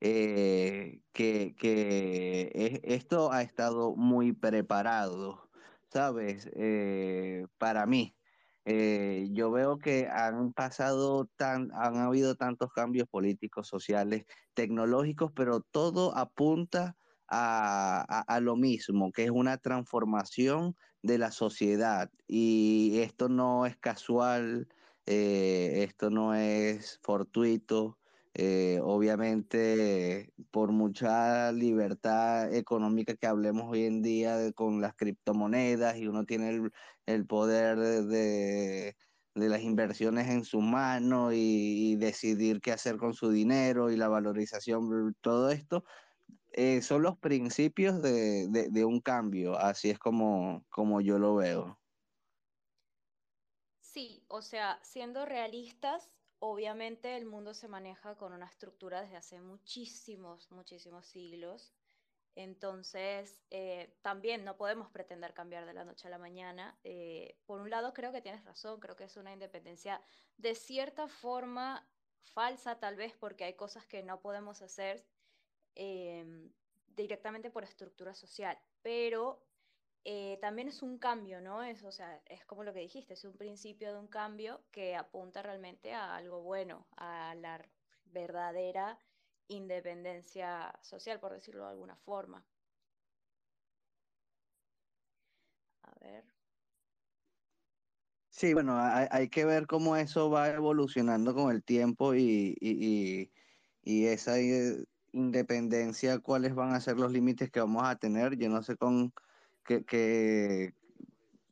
Eh, que, que es- esto ha estado muy preparado. ¿sabes? Eh, para mí, eh, yo veo que han pasado tan, han habido tantos cambios políticos, sociales, tecnológicos, pero todo apunta a, a- lo mismo, que es una transformación de la sociedad. Y esto no es casual, esto no es fortuito. Eh, obviamente, por mucha libertad económica que hablemos hoy en día con las criptomonedas y uno tiene el, el poder de, de- las inversiones en su mano y, decidir qué hacer con su dinero y la valorización, todo esto, eh, son los principios de, de- de un cambio. Así es como, como yo lo veo. Sí, o sea, siendo realistas, obviamente el mundo se maneja con una estructura desde hace muchísimos, muchísimos siglos. Entonces, eh, también no podemos pretender cambiar de la noche a la mañana. Eh, por un lado, creo que tienes razón, creo que es una independencia de cierta forma falsa, tal vez, porque hay cosas que no podemos hacer em, directamente por estructura social, pero eh, también es un cambio, ¿no? Es, o sea, es como lo que dijiste, es un principio de un cambio que apunta realmente a algo bueno, a la verdadera independencia social, por decirlo de alguna forma. A ver. Sí, bueno, hay, hay que ver cómo eso va evolucionando con el tiempo y, y, y- y esa eh, independencia, cuáles van a ser los límites que vamos a tener. Yo no sé con que, que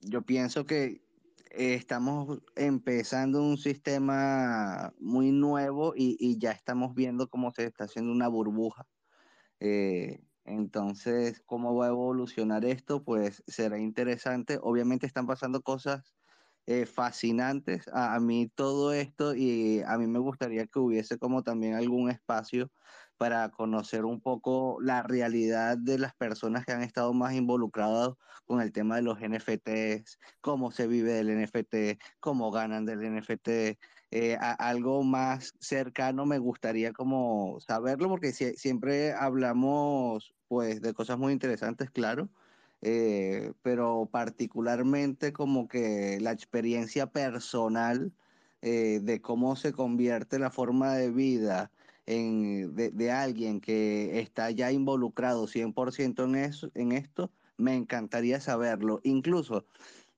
yo pienso que estamos empezando un sistema muy nuevo y, y ya estamos viendo cómo se está haciendo una burbuja. Eh, entonces, ¿cómo va a evolucionar esto? Pues será interesante. Obviamente están pasando cosas eh, fascinantes. A, a mí todo esto y a mí me gustaría que hubiese como también algún espacio para conocer un poco la realidad de las personas que han estado más involucradas con el tema de los NFTs, cómo se vive del NFT, cómo ganan del NFT. eh, algo más cercano me gustaría como saberlo porque sie- siempre hablamos pues de cosas muy interesantes, claro, eh, pero particularmente como que la experiencia personal eh, de cómo se convierte la forma de vida de, alguien que está ya involucrado 100% en eso, en esto, me encantaría saberlo. Incluso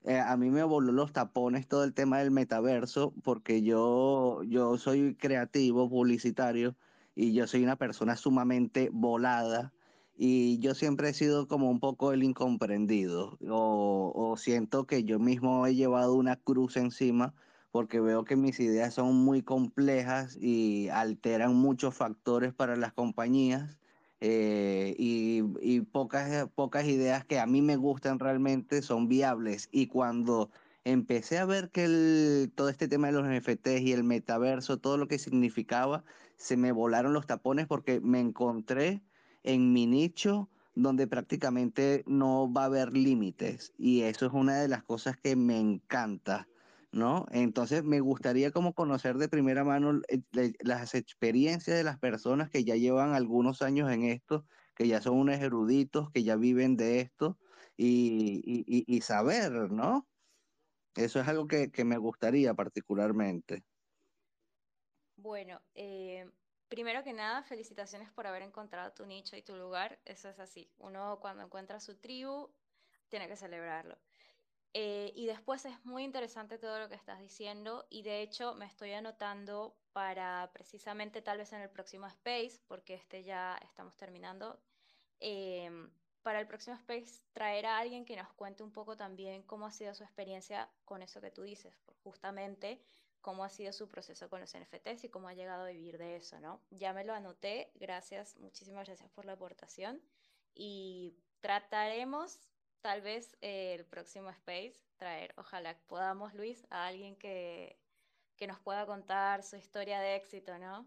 eh, a mí me voló los tapones todo el tema del metaverso porque yo, yo soy creativo, publicitario y yo soy una persona sumamente volada y yo siempre he sido como un poco el incomprendido o siento que yo mismo he llevado una cruz encima porque veo que mis ideas son muy complejas y alteran muchos factores para las compañías eh, y, y pocas, pocas ideas que a mí me gustan realmente son viables. Y cuando empecé a ver que el- todo este tema de los NFTs y el metaverso, todo lo que significaba, se me volaron los tapones porque me encontré en mi nicho donde prácticamente no va a haber límites. Y eso es una de las cosas que me encanta. ¿No? Entonces me gustaría como conocer de primera mano eh, las experiencias de las personas que ya llevan algunos años en esto, que ya son unos eruditos, que ya viven de esto y, saber, ¿no? Eso es algo que, que me gustaría particularmente. Bueno, eh, primero que nada, felicitaciones por haber encontrado tu nicho y tu lugar. Eso es así. Uno cuando encuentra su tribu, tiene que celebrarlo. Eh, y después es muy interesante todo lo que estás diciendo y de hecho me estoy anotando para precisamente tal vez en el próximo space, porque este ya estamos terminando, em, para el próximo space traer a alguien que nos cuente un poco también cómo ha sido su experiencia con eso que tú dices, justamente cómo ha sido su proceso con los NFTs y cómo ha llegado a vivir de eso, ¿no? Ya me lo anoté, gracias, muchísimas gracias por la aportación y trataremos tal vez eh, el próximo space traer, ojalá podamos, Luis, a alguien que, que nos pueda contar su historia de éxito, ¿no?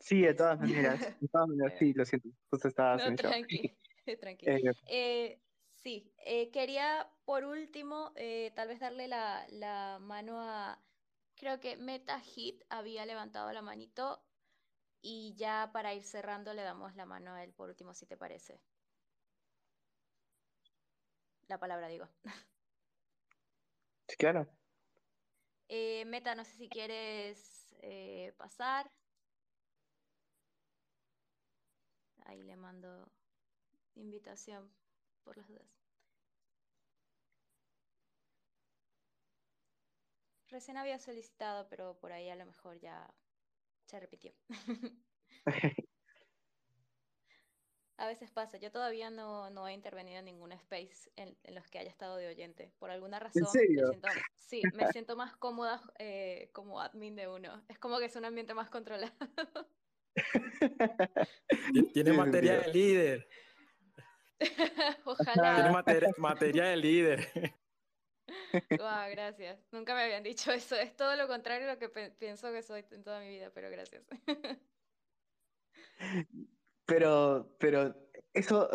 Sí, de todas maneras. De todas maneras, sí, lo siento. Justo estaba No, tranqui, tranqui. Eh, Eh, sí, eh, quería por último eh, tal vez darle la, la mano a, creo que MetaHit había levantado la manito y ya para ir cerrando le damos la mano a él por último, si te parece. La palabra digo. sí, claro. Eh, Meta, no sé si quieres eh, pasar. Ahí le mando invitación por las dudas. Recién había solicitado, pero por ahí a lo mejor ya se repitió. A veces pasa, yo todavía no, no he intervenido en ningún space en, en los que haya estado de oyente. Por alguna razón, me serio? siento, sí, me siento más cómoda eh, como admin de uno. Es como que es un ambiente más controlado. Ti- Tiene materia de líder. Tiene Ojalá. materia, materia de líder. Guau, gracias. Nunca me habían dicho eso. Es todo lo contrario a lo que pe- pienso que soy en toda mi vida, pero gracias. Pero, pero eso,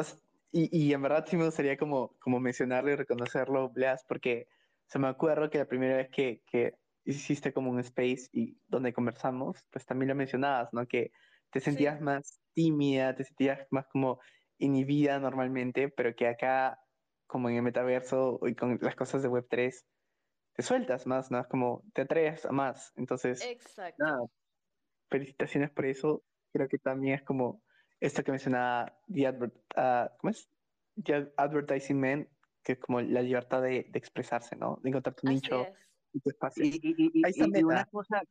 y, y en verdad sí me gustaría como, como mencionarlo y reconocerlo, Blas, porque se me acuerdo que la primera vez que, que hiciste como un space y donde conversamos, pues también lo mencionabas, ¿no? Que te sentías Sí, más tímida, te sentías más como inhibida normalmente, pero que acá, como en el metaverso y con las cosas de Web3, te sueltas más, ¿no? Es como te atreves a más. Entonces, exacto. nada, felicitaciones por eso. Creo que también es como esto que mencionaba The Advert, ah, ¿cómo es? The Advertising Man, que es como la libertad de, de expresarse, ¿no? De encontrar tu Así nicho es. y tu espacio. Y, y- y- Ahí está y- una cosa,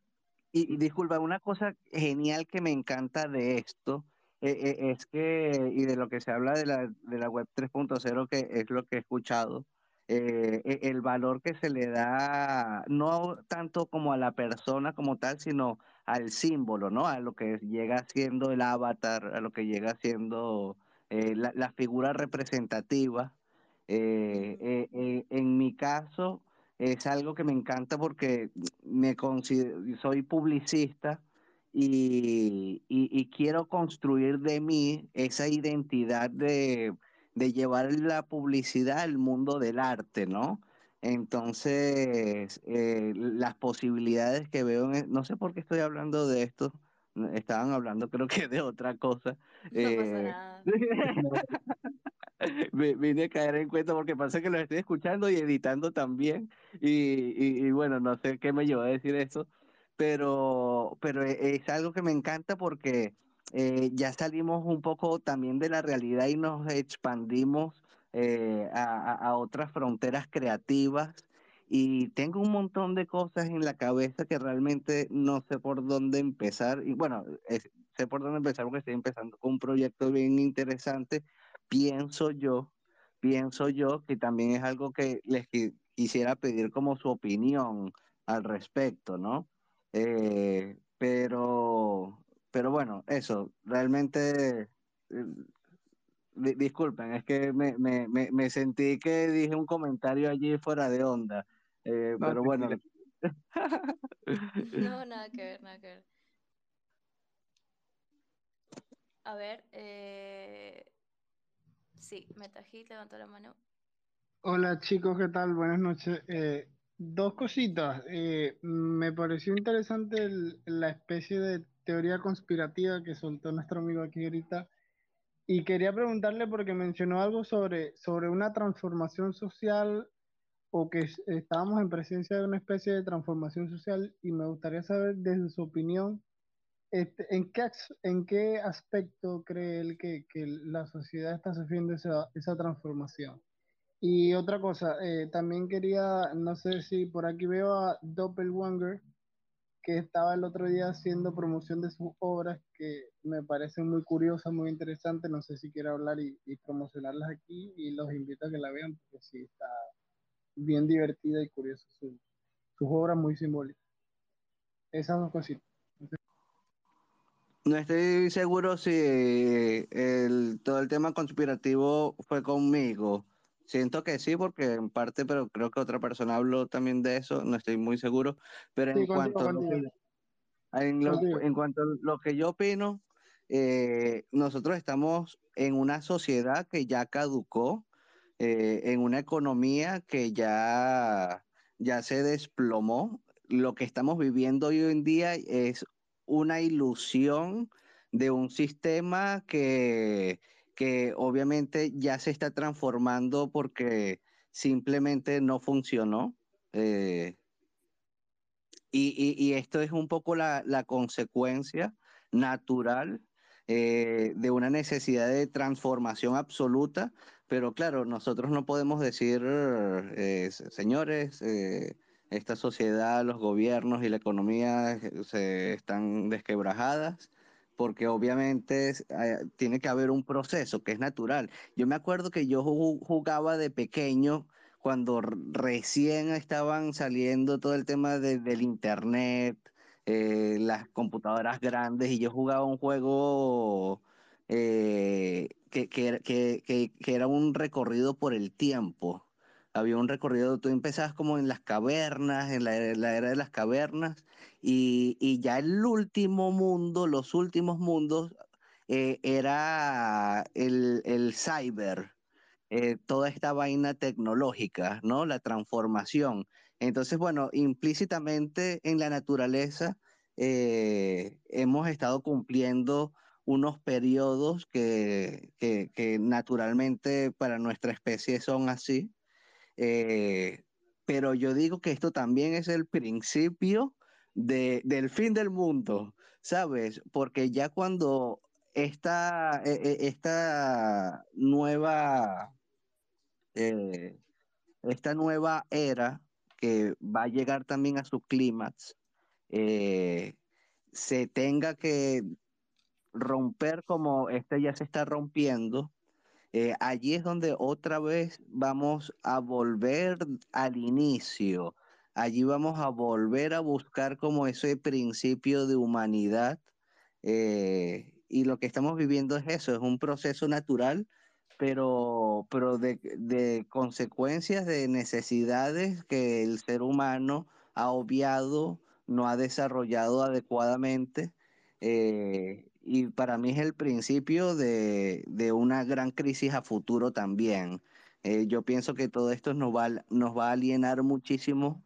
y disculpa, una cosa genial que me encanta de esto eh, eh, es que, y de lo que se habla de la, de la web 3.0, que es lo que he escuchado, eh, e- el valor que se le da, no tanto como a la persona como tal, sino al símbolo, ¿no? A lo que llega siendo el avatar, a lo que llega siendo la, la figura representativa. En mi caso, es algo que me encanta porque me soy publicista y, y- y quiero construir de mí esa identidad de, de llevar la publicidad al mundo del arte, ¿no? Entonces, eh, las posibilidades que veo, en, e- no sé por qué estoy hablando de esto, estaban hablando creo que de otra cosa. No pasa eh, nada. me- vine a caer en cuenta porque pasa que lo estoy escuchando y editando también. Y, y- y bueno, no sé qué me llevó a decir eso, pero, pero e- es algo que me encanta porque eh, ya salimos un poco también de la realidad y nos expandimos eh, a, a- otras fronteras creativas. Y tengo un montón de cosas en la cabeza que realmente no sé por dónde empezar. Y bueno, es- sé por dónde empezar porque estoy empezando con un proyecto bien interesante pienso yo, pienso yo que también es algo que les qui- quisiera pedir como su opinión al respecto, ¿no? Eh, pero, pero bueno, eso, realmente, eh, di- disculpen, es que me, me, me, me sentí que dije un comentario allí fuera de onda, eh, No, pero bueno. No, nada que ver, nada que ver. A ver, eh... sí, MetaHit levantó la mano. Hola chicos, ¿qué tal? Buenas noches. Eh, dos cositas. Eh, me pareció interesante la especie de teoría conspirativa que soltó nuestro amigo aquí ahorita. Y quería preguntarle porque mencionó algo sobre, sobre una transformación social o que es- estábamos en presencia de una especie de transformación social y me gustaría saber desde su opinión, este, ¿en qué, en qué aspecto cree él que, que la sociedad está sufriendo esa, esa transformación? Y otra cosa, eh, también quería, no sé si por aquí veo a Doppelwanger, que estaba el otro día haciendo promoción de sus obras, que me parecen muy curiosas, muy interesantes. No sé si quiere hablar y, promocionarlas aquí y los invito a que la vean, porque sí está bien divertida y curiosa su, sus obras muy simbólicas. Esas dos cositas. No estoy seguro si el, todo el tema conspirativo fue conmigo. Siento que sí, porque en parte, pero creo que otra persona habló también de eso, no estoy muy seguro. Pero Sí, en contigo, cuanto a lo contigo, que, en lo- contigo. en cuanto a lo que yo opino, eh, nosotros estamos en una sociedad que ya caducó, eh, en una economía que ya, ya se desplomó. Lo que estamos viviendo hoy en día es una ilusión de un sistema que, que obviamente ya se está transformando porque simplemente no funcionó. Eh, y, y- esto es un poco la, la consecuencia natural eh, de una necesidad de transformación absoluta, pero claro, nosotros no podemos decir, eh, se- señores, esta sociedad, los gobiernos y la economía se están desquebrajadas, porque obviamente es- eh, tiene que haber un proceso que es natural. Yo me acuerdo que yo ju- jugaba de pequeño cuando recién estaban saliendo todo el tema de- del internet, eh, las computadoras grandes, y yo jugaba un juego eh, que, que que- que- era un recorrido por el tiempo. Había un recorrido, tú empezabas como en las cavernas, en la, la era de las cavernas, y, y ya el último mundo, los últimos mundos, eh, era el, el cyber eh, toda esta vaina tecnológica, ¿no? La transformación. Entonces, bueno, implícitamente en la naturaleza eh, hemos estado cumpliendo unos periodos que, que, que naturalmente para nuestra especie son así. Pero yo digo que esto también es el principio de, del fin del mundo, ¿sabes? Porque ya cuando esta, eh, eh, esta nueva eh, esta nueva era que va a llegar también a su clímax, eh, se tenga que romper como este ya se está rompiendo, eh, allí es donde otra vez vamos a volver al inicio. Allí vamos a volver a buscar como ese principio de humanidad. eh, y lo que estamos viviendo es eso, es un proceso natural, pero, pero de, de consecuencias, de necesidades que el ser humano ha obviado, no ha desarrollado adecuadamente eh, y para mí es el principio de, de una gran crisis a futuro también. Eh, yo pienso que todo esto nos va, a- nos va a alienar muchísimo.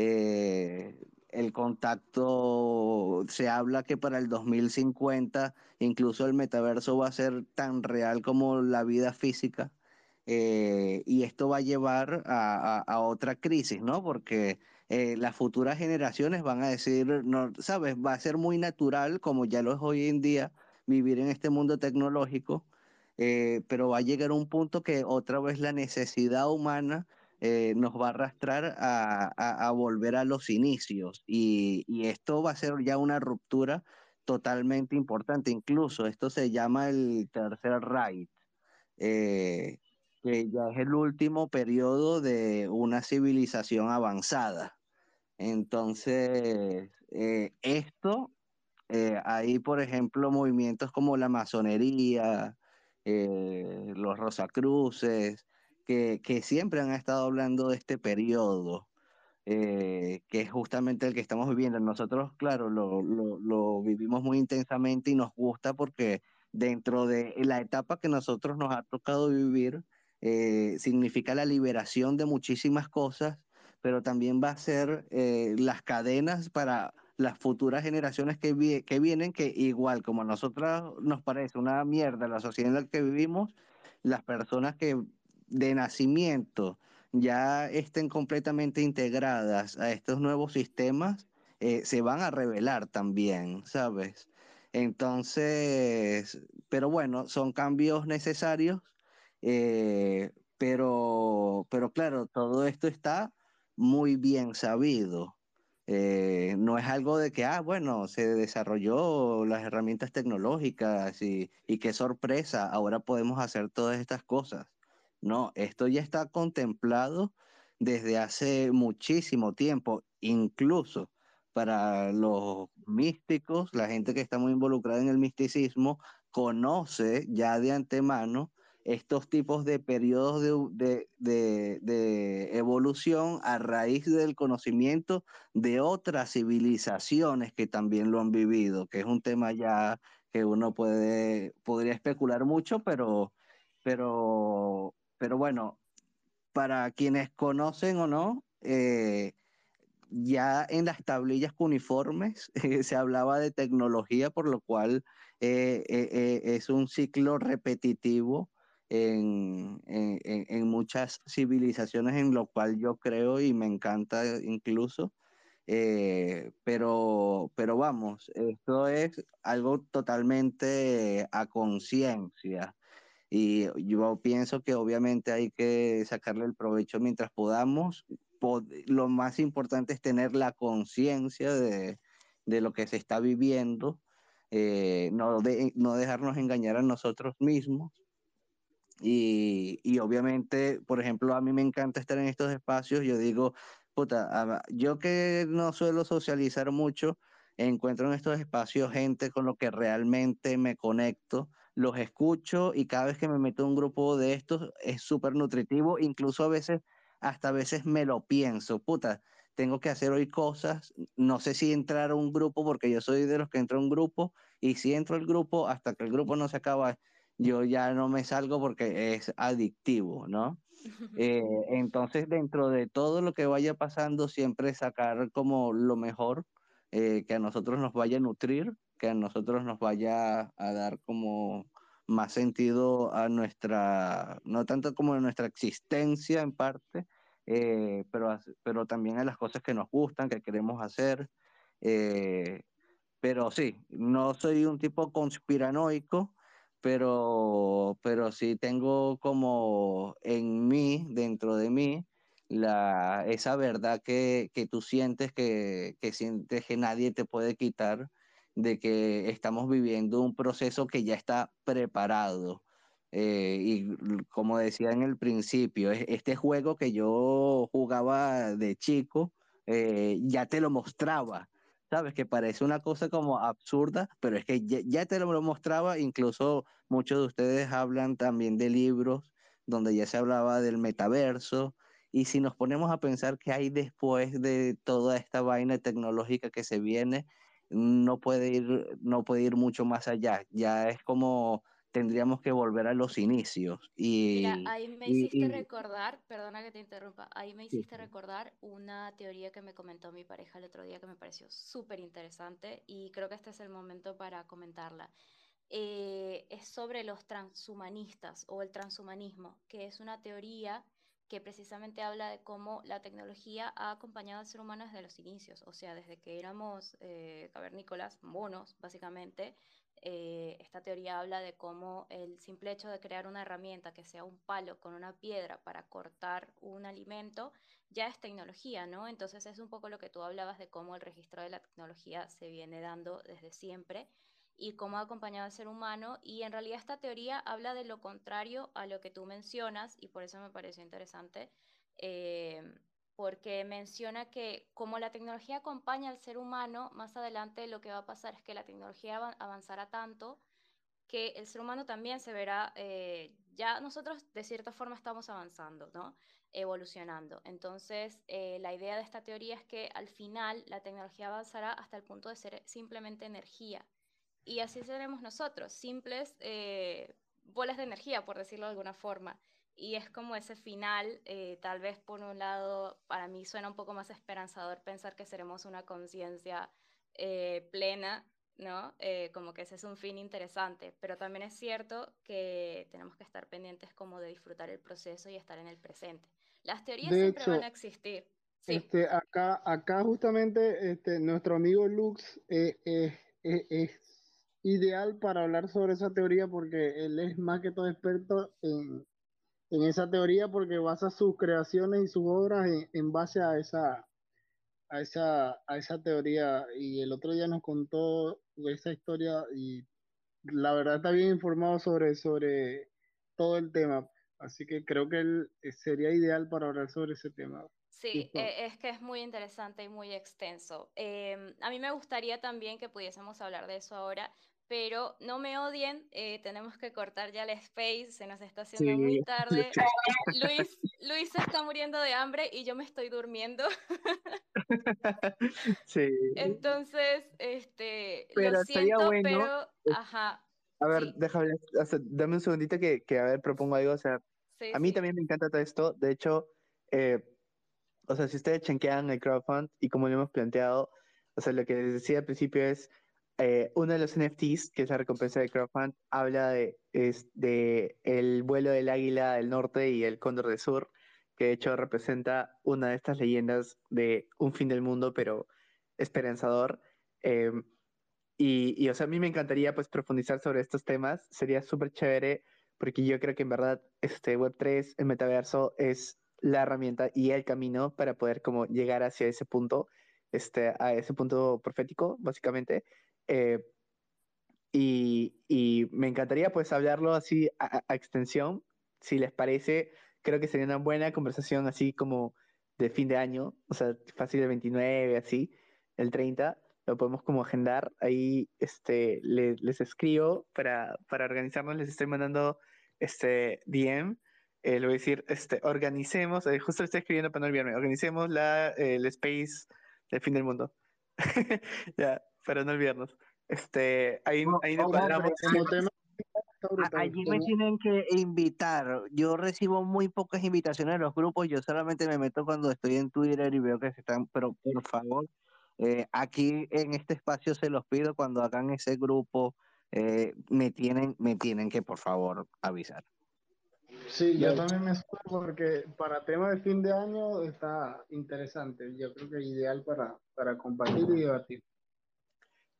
Eh, el contacto, se habla que para el 2050 incluso el metaverso va a ser tan real como la vida física. eh, y esto va a llevar a, otra crisis, ¿no? Porque eh, las futuras generaciones van a decir, no, sabes, va a ser muy natural, como ya lo es hoy en día, vivir en este mundo tecnológico, pero va a llegar un punto que otra vez la necesidad humana eh, nos va a arrastrar a, volver a los inicios y, esto va a ser ya una ruptura totalmente importante. Incluso esto se llama el tercer Reich. eh, que ya es el último periodo de una civilización avanzada. Entonces, eh, esto, hay, por ejemplo, movimientos como la masonería, los Rosacruces, que, que siempre han estado hablando de este periodo, eh, que es justamente el que estamos viviendo. Nosotros, claro, lo, lo, lo vivimos muy intensamente y nos gusta porque dentro de la etapa que nosotros nos ha tocado vivir, eh, significa la liberación de muchísimas cosas, pero también va a ser eh, las cadenas para las futuras generaciones que, que vienen, que igual como a nosotros nos parece una mierda la sociedad en la que vivimos, las personas que de nacimiento ya estén completamente integradas a estos nuevos sistemas, eh, se van a revelar también, ¿sabes? Entonces, pero bueno, son cambios necesarios, eh, pero, pero claro, todo esto está muy bien sabido. Eh, no es algo de que, ah, bueno, se desarrolló las herramientas tecnológicas y, y qué sorpresa, ahora podemos hacer todas estas cosas. No, esto ya está contemplado desde hace muchísimo tiempo, incluso para los místicos, la gente que está muy involucrada en el misticismo, conoce ya de antemano estos tipos de periodos de, de, evolución a raíz del conocimiento de otras civilizaciones que también lo han vivido, que es un tema ya que uno puede, podría especular mucho, pero, pero, pero bueno, para quienes conocen o no, eh, ya en las tablillas cuneiformes se hablaba de tecnología, por lo cual eh, eh, es un ciclo repetitivo en, muchas civilizaciones, en lo cual yo creo y me encanta incluso. pero, pero vamos, esto es algo totalmente a conciencia. Y yo pienso que obviamente hay que sacarle el provecho mientras podamos. Lo más importante es tener la conciencia de, de, lo que se está viviendo, eh, no, de, no dejarnos engañar a nosotros mismos. Y, y, obviamente, por ejemplo, a mí me encanta estar en estos espacios. Yo digo, puta, yo que no suelo socializar mucho, encuentro en estos espacios gente con lo que realmente me conecto los escucho y cada vez que me meto en un grupo de estos es súper nutritivo, incluso a veces, hasta a veces me lo pienso, puta, tengo que hacer hoy cosas, no sé si entrar a un grupo porque yo soy de los que entro a un grupo y si entro al grupo hasta que el grupo no se acaba, yo ya no me salgo porque es adictivo, ¿no? Eh, entonces, dentro de todo lo que vaya pasando, siempre sacar como lo mejor eh, que a nosotros nos vaya a nutrir que a nosotros nos vaya a dar como más sentido a nuestra, no tanto como a nuestra existencia en parte, eh, pero, pero también a las cosas que nos gustan, que queremos hacer. Eh, pero sí, no soy un tipo conspiranoico, pero, pero sí tengo como en mí, dentro de mí, la, esa verdad que, que tú sientes que, que sientes que nadie te puede quitar de que estamos viviendo un proceso que ya está preparado. Eh, y como decía en el principio, este juego que yo jugaba de chico, eh, ya te lo mostraba, ¿sabes? Que parece una cosa como absurda, pero es que ya, te lo mostraba, incluso muchos de ustedes hablan también de libros donde ya se hablaba del metaverso, y si nos ponemos a pensar qué hay después de toda esta vaina tecnológica que se viene, no puede ir, no puede ir mucho más allá. Ya es como tendríamos que volver a los inicios. Y, Mira, ahí me hiciste recordar, perdona que te interrumpa, ahí me hiciste recordar una teoría que me comentó mi pareja el otro día que me pareció súper interesante y creo que este es el momento para comentarla. Eh, es sobre los transhumanistas o el transhumanismo, que es una teoría que precisamente habla de cómo la tecnología ha acompañado al ser humano desde los inicios, o sea, desde que éramos eh, cavernícolas, monos, básicamente. Eh, esta teoría habla de cómo el simple hecho de crear una herramienta que sea un palo con una piedra para cortar un alimento ya es tecnología, ¿no? Entonces es un poco lo que tú hablabas de cómo el registro de la tecnología se viene dando desde siempre y cómo ha acompañado al ser humano. Y en realidad esta teoría habla de lo contrario a lo que tú mencionas y por eso me pareció interesante, eh, porque menciona que como la tecnología acompaña al ser humano, más adelante lo que va a pasar es que la tecnología avanzará tanto que el ser humano también se verá, eh, ya nosotros de cierta forma estamos avanzando, ¿no? evolucionando. Entonces, eh, la idea de esta teoría es que al final la tecnología avanzará hasta el punto de ser simplemente energía y así seremos nosotros, simples eh, bolas de energía, por decirlo de alguna forma. y es como ese final, eh, tal vez por un lado, para mí suena un poco más esperanzador pensar que seremos una conciencia eh, plena, ¿no? Eh, como que ese es un fin interesante, pero también es cierto que tenemos que estar pendientes como de disfrutar el proceso y estar en el presente. Las teorías siempre van a existir. Este, acá, acá justamente este, nuestro amigo Lux es ideal para hablar sobre esa teoría porque él es más que todo experto en, en esa teoría porque basa sus creaciones y sus obras en, base a esa, a esa, a esa teoría. Y el otro día nos contó esa historia y la verdad está bien informado sobre, sobre todo el tema. Así que creo que él eh, sería ideal para hablar sobre ese tema. Sí, e, es que es muy interesante y muy extenso. Em, a mí me gustaría también que pudiésemos hablar de eso ahora, pero no me odien, eh, tenemos que cortar ya el space, se nos está haciendo muy tarde. Luis, Luis se está muriendo de hambre y yo me estoy durmiendo. sí. Entonces, este, lo siento, pero, ajá. A ver, déjame, dame un segundito que, que, a ver, propongo algo, o sea, a mí también me encanta todo esto, de hecho, eh, o sea, si ustedes chequean el crowdfund y como lo hemos planteado, o sea, lo que les decía al principio es, eh, uno de los NFTs, que es la recompensa de crowdfund, habla de, de el vuelo del águila del norte y el cóndor del sur, que de hecho representa una de estas leyendas de un fin del mundo, pero esperanzador. Em, y, y, o sea, a mí me encantaría pues profundizar sobre estos temas, sería súper chévere, porque yo creo que en verdad este Web3, el metaverso, es la herramienta y el camino para poder como llegar hacia ese punto, este, a ese punto profético, básicamente. Eh, y, me encantaría pues hablarlo así a, extensión, si les parece, creo que sería una buena conversación así como de fin de año, o sea, fácil el 29, así, el 30, lo podemos como agendar, ahí este, les escribo para, para organizarnos, les estoy mandando este DM, eh, le voy a decir, este, organicemos, eh, justo le estoy escribiendo para no olvidarme, organicemos la, el space del fin del mundo. ya, para no olvidarnos. Este, ahí, ahí nos Allí me tienen que invitar. Yo recibo muy pocas invitaciones de los grupos. Yo solamente me meto cuando estoy en Twitter y veo que se están. Pero por favor, eh, aquí en este espacio se los pido cuando hagan ese grupo. Eh, me tienen, me tienen que por favor avisar. Sí, yo también me sumo porque para tema de fin de año está interesante. Yo creo que es ideal para, para compartir y debatir.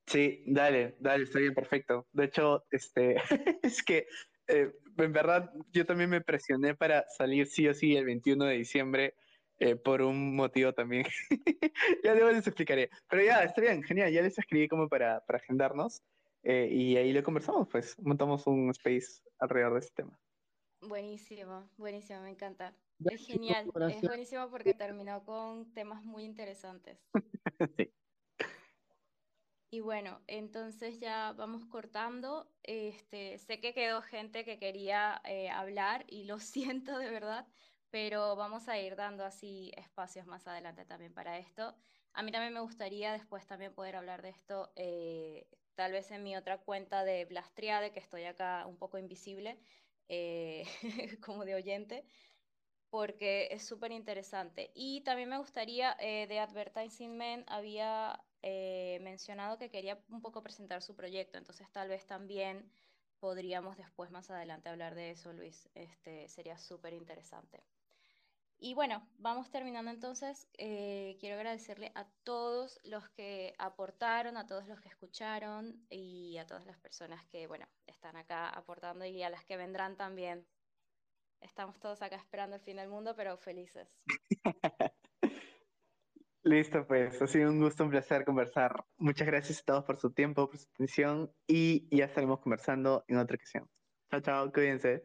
Sí, dale, dale, está bien, perfecto. De hecho, este, es que eh, en verdad yo también me presioné para salir sí o sí el 21 de diciembre eh, por un motivo también. ya luego les explicaré. Pero ya, está bien, genial, ya les escribí como para, para agendarnos eh, y ahí lo conversamos, pues montamos un space alrededor de este tema. Buenísimo, buenísimo, me encanta. Es genial, es buenísimo porque terminó con temas muy interesantes. sí. Y bueno, entonces ya vamos cortando. Este, sé que quedó gente que quería eh, hablar y lo siento de verdad, pero vamos a ir dando así espacios más adelante también para esto. A mí también me gustaría después también poder hablar de esto, eh, tal vez en mi otra cuenta de Blastriade, que estoy acá un poco invisible, eh, como de oyente, porque es súper interesante. Y también me gustaría, de Advertising Men, había eh, mencionado que quería un poco presentar su proyecto, entonces tal vez también podríamos después más adelante hablar de eso, Luis. Este, sería súper interesante. Y bueno, vamos terminando entonces. Eh, quiero agradecerle a todos los que aportaron, a todos los que escucharon y a todas las personas que, bueno, están acá aportando y a las que vendrán también. Estamos todos acá esperando el fin del mundo, pero felices. Listo, pues ha sido un gusto, un placer conversar. Muchas gracias a todos por su tiempo, por su atención y ya estaremos conversando en otra ocasión. Chao, chao, cuídense.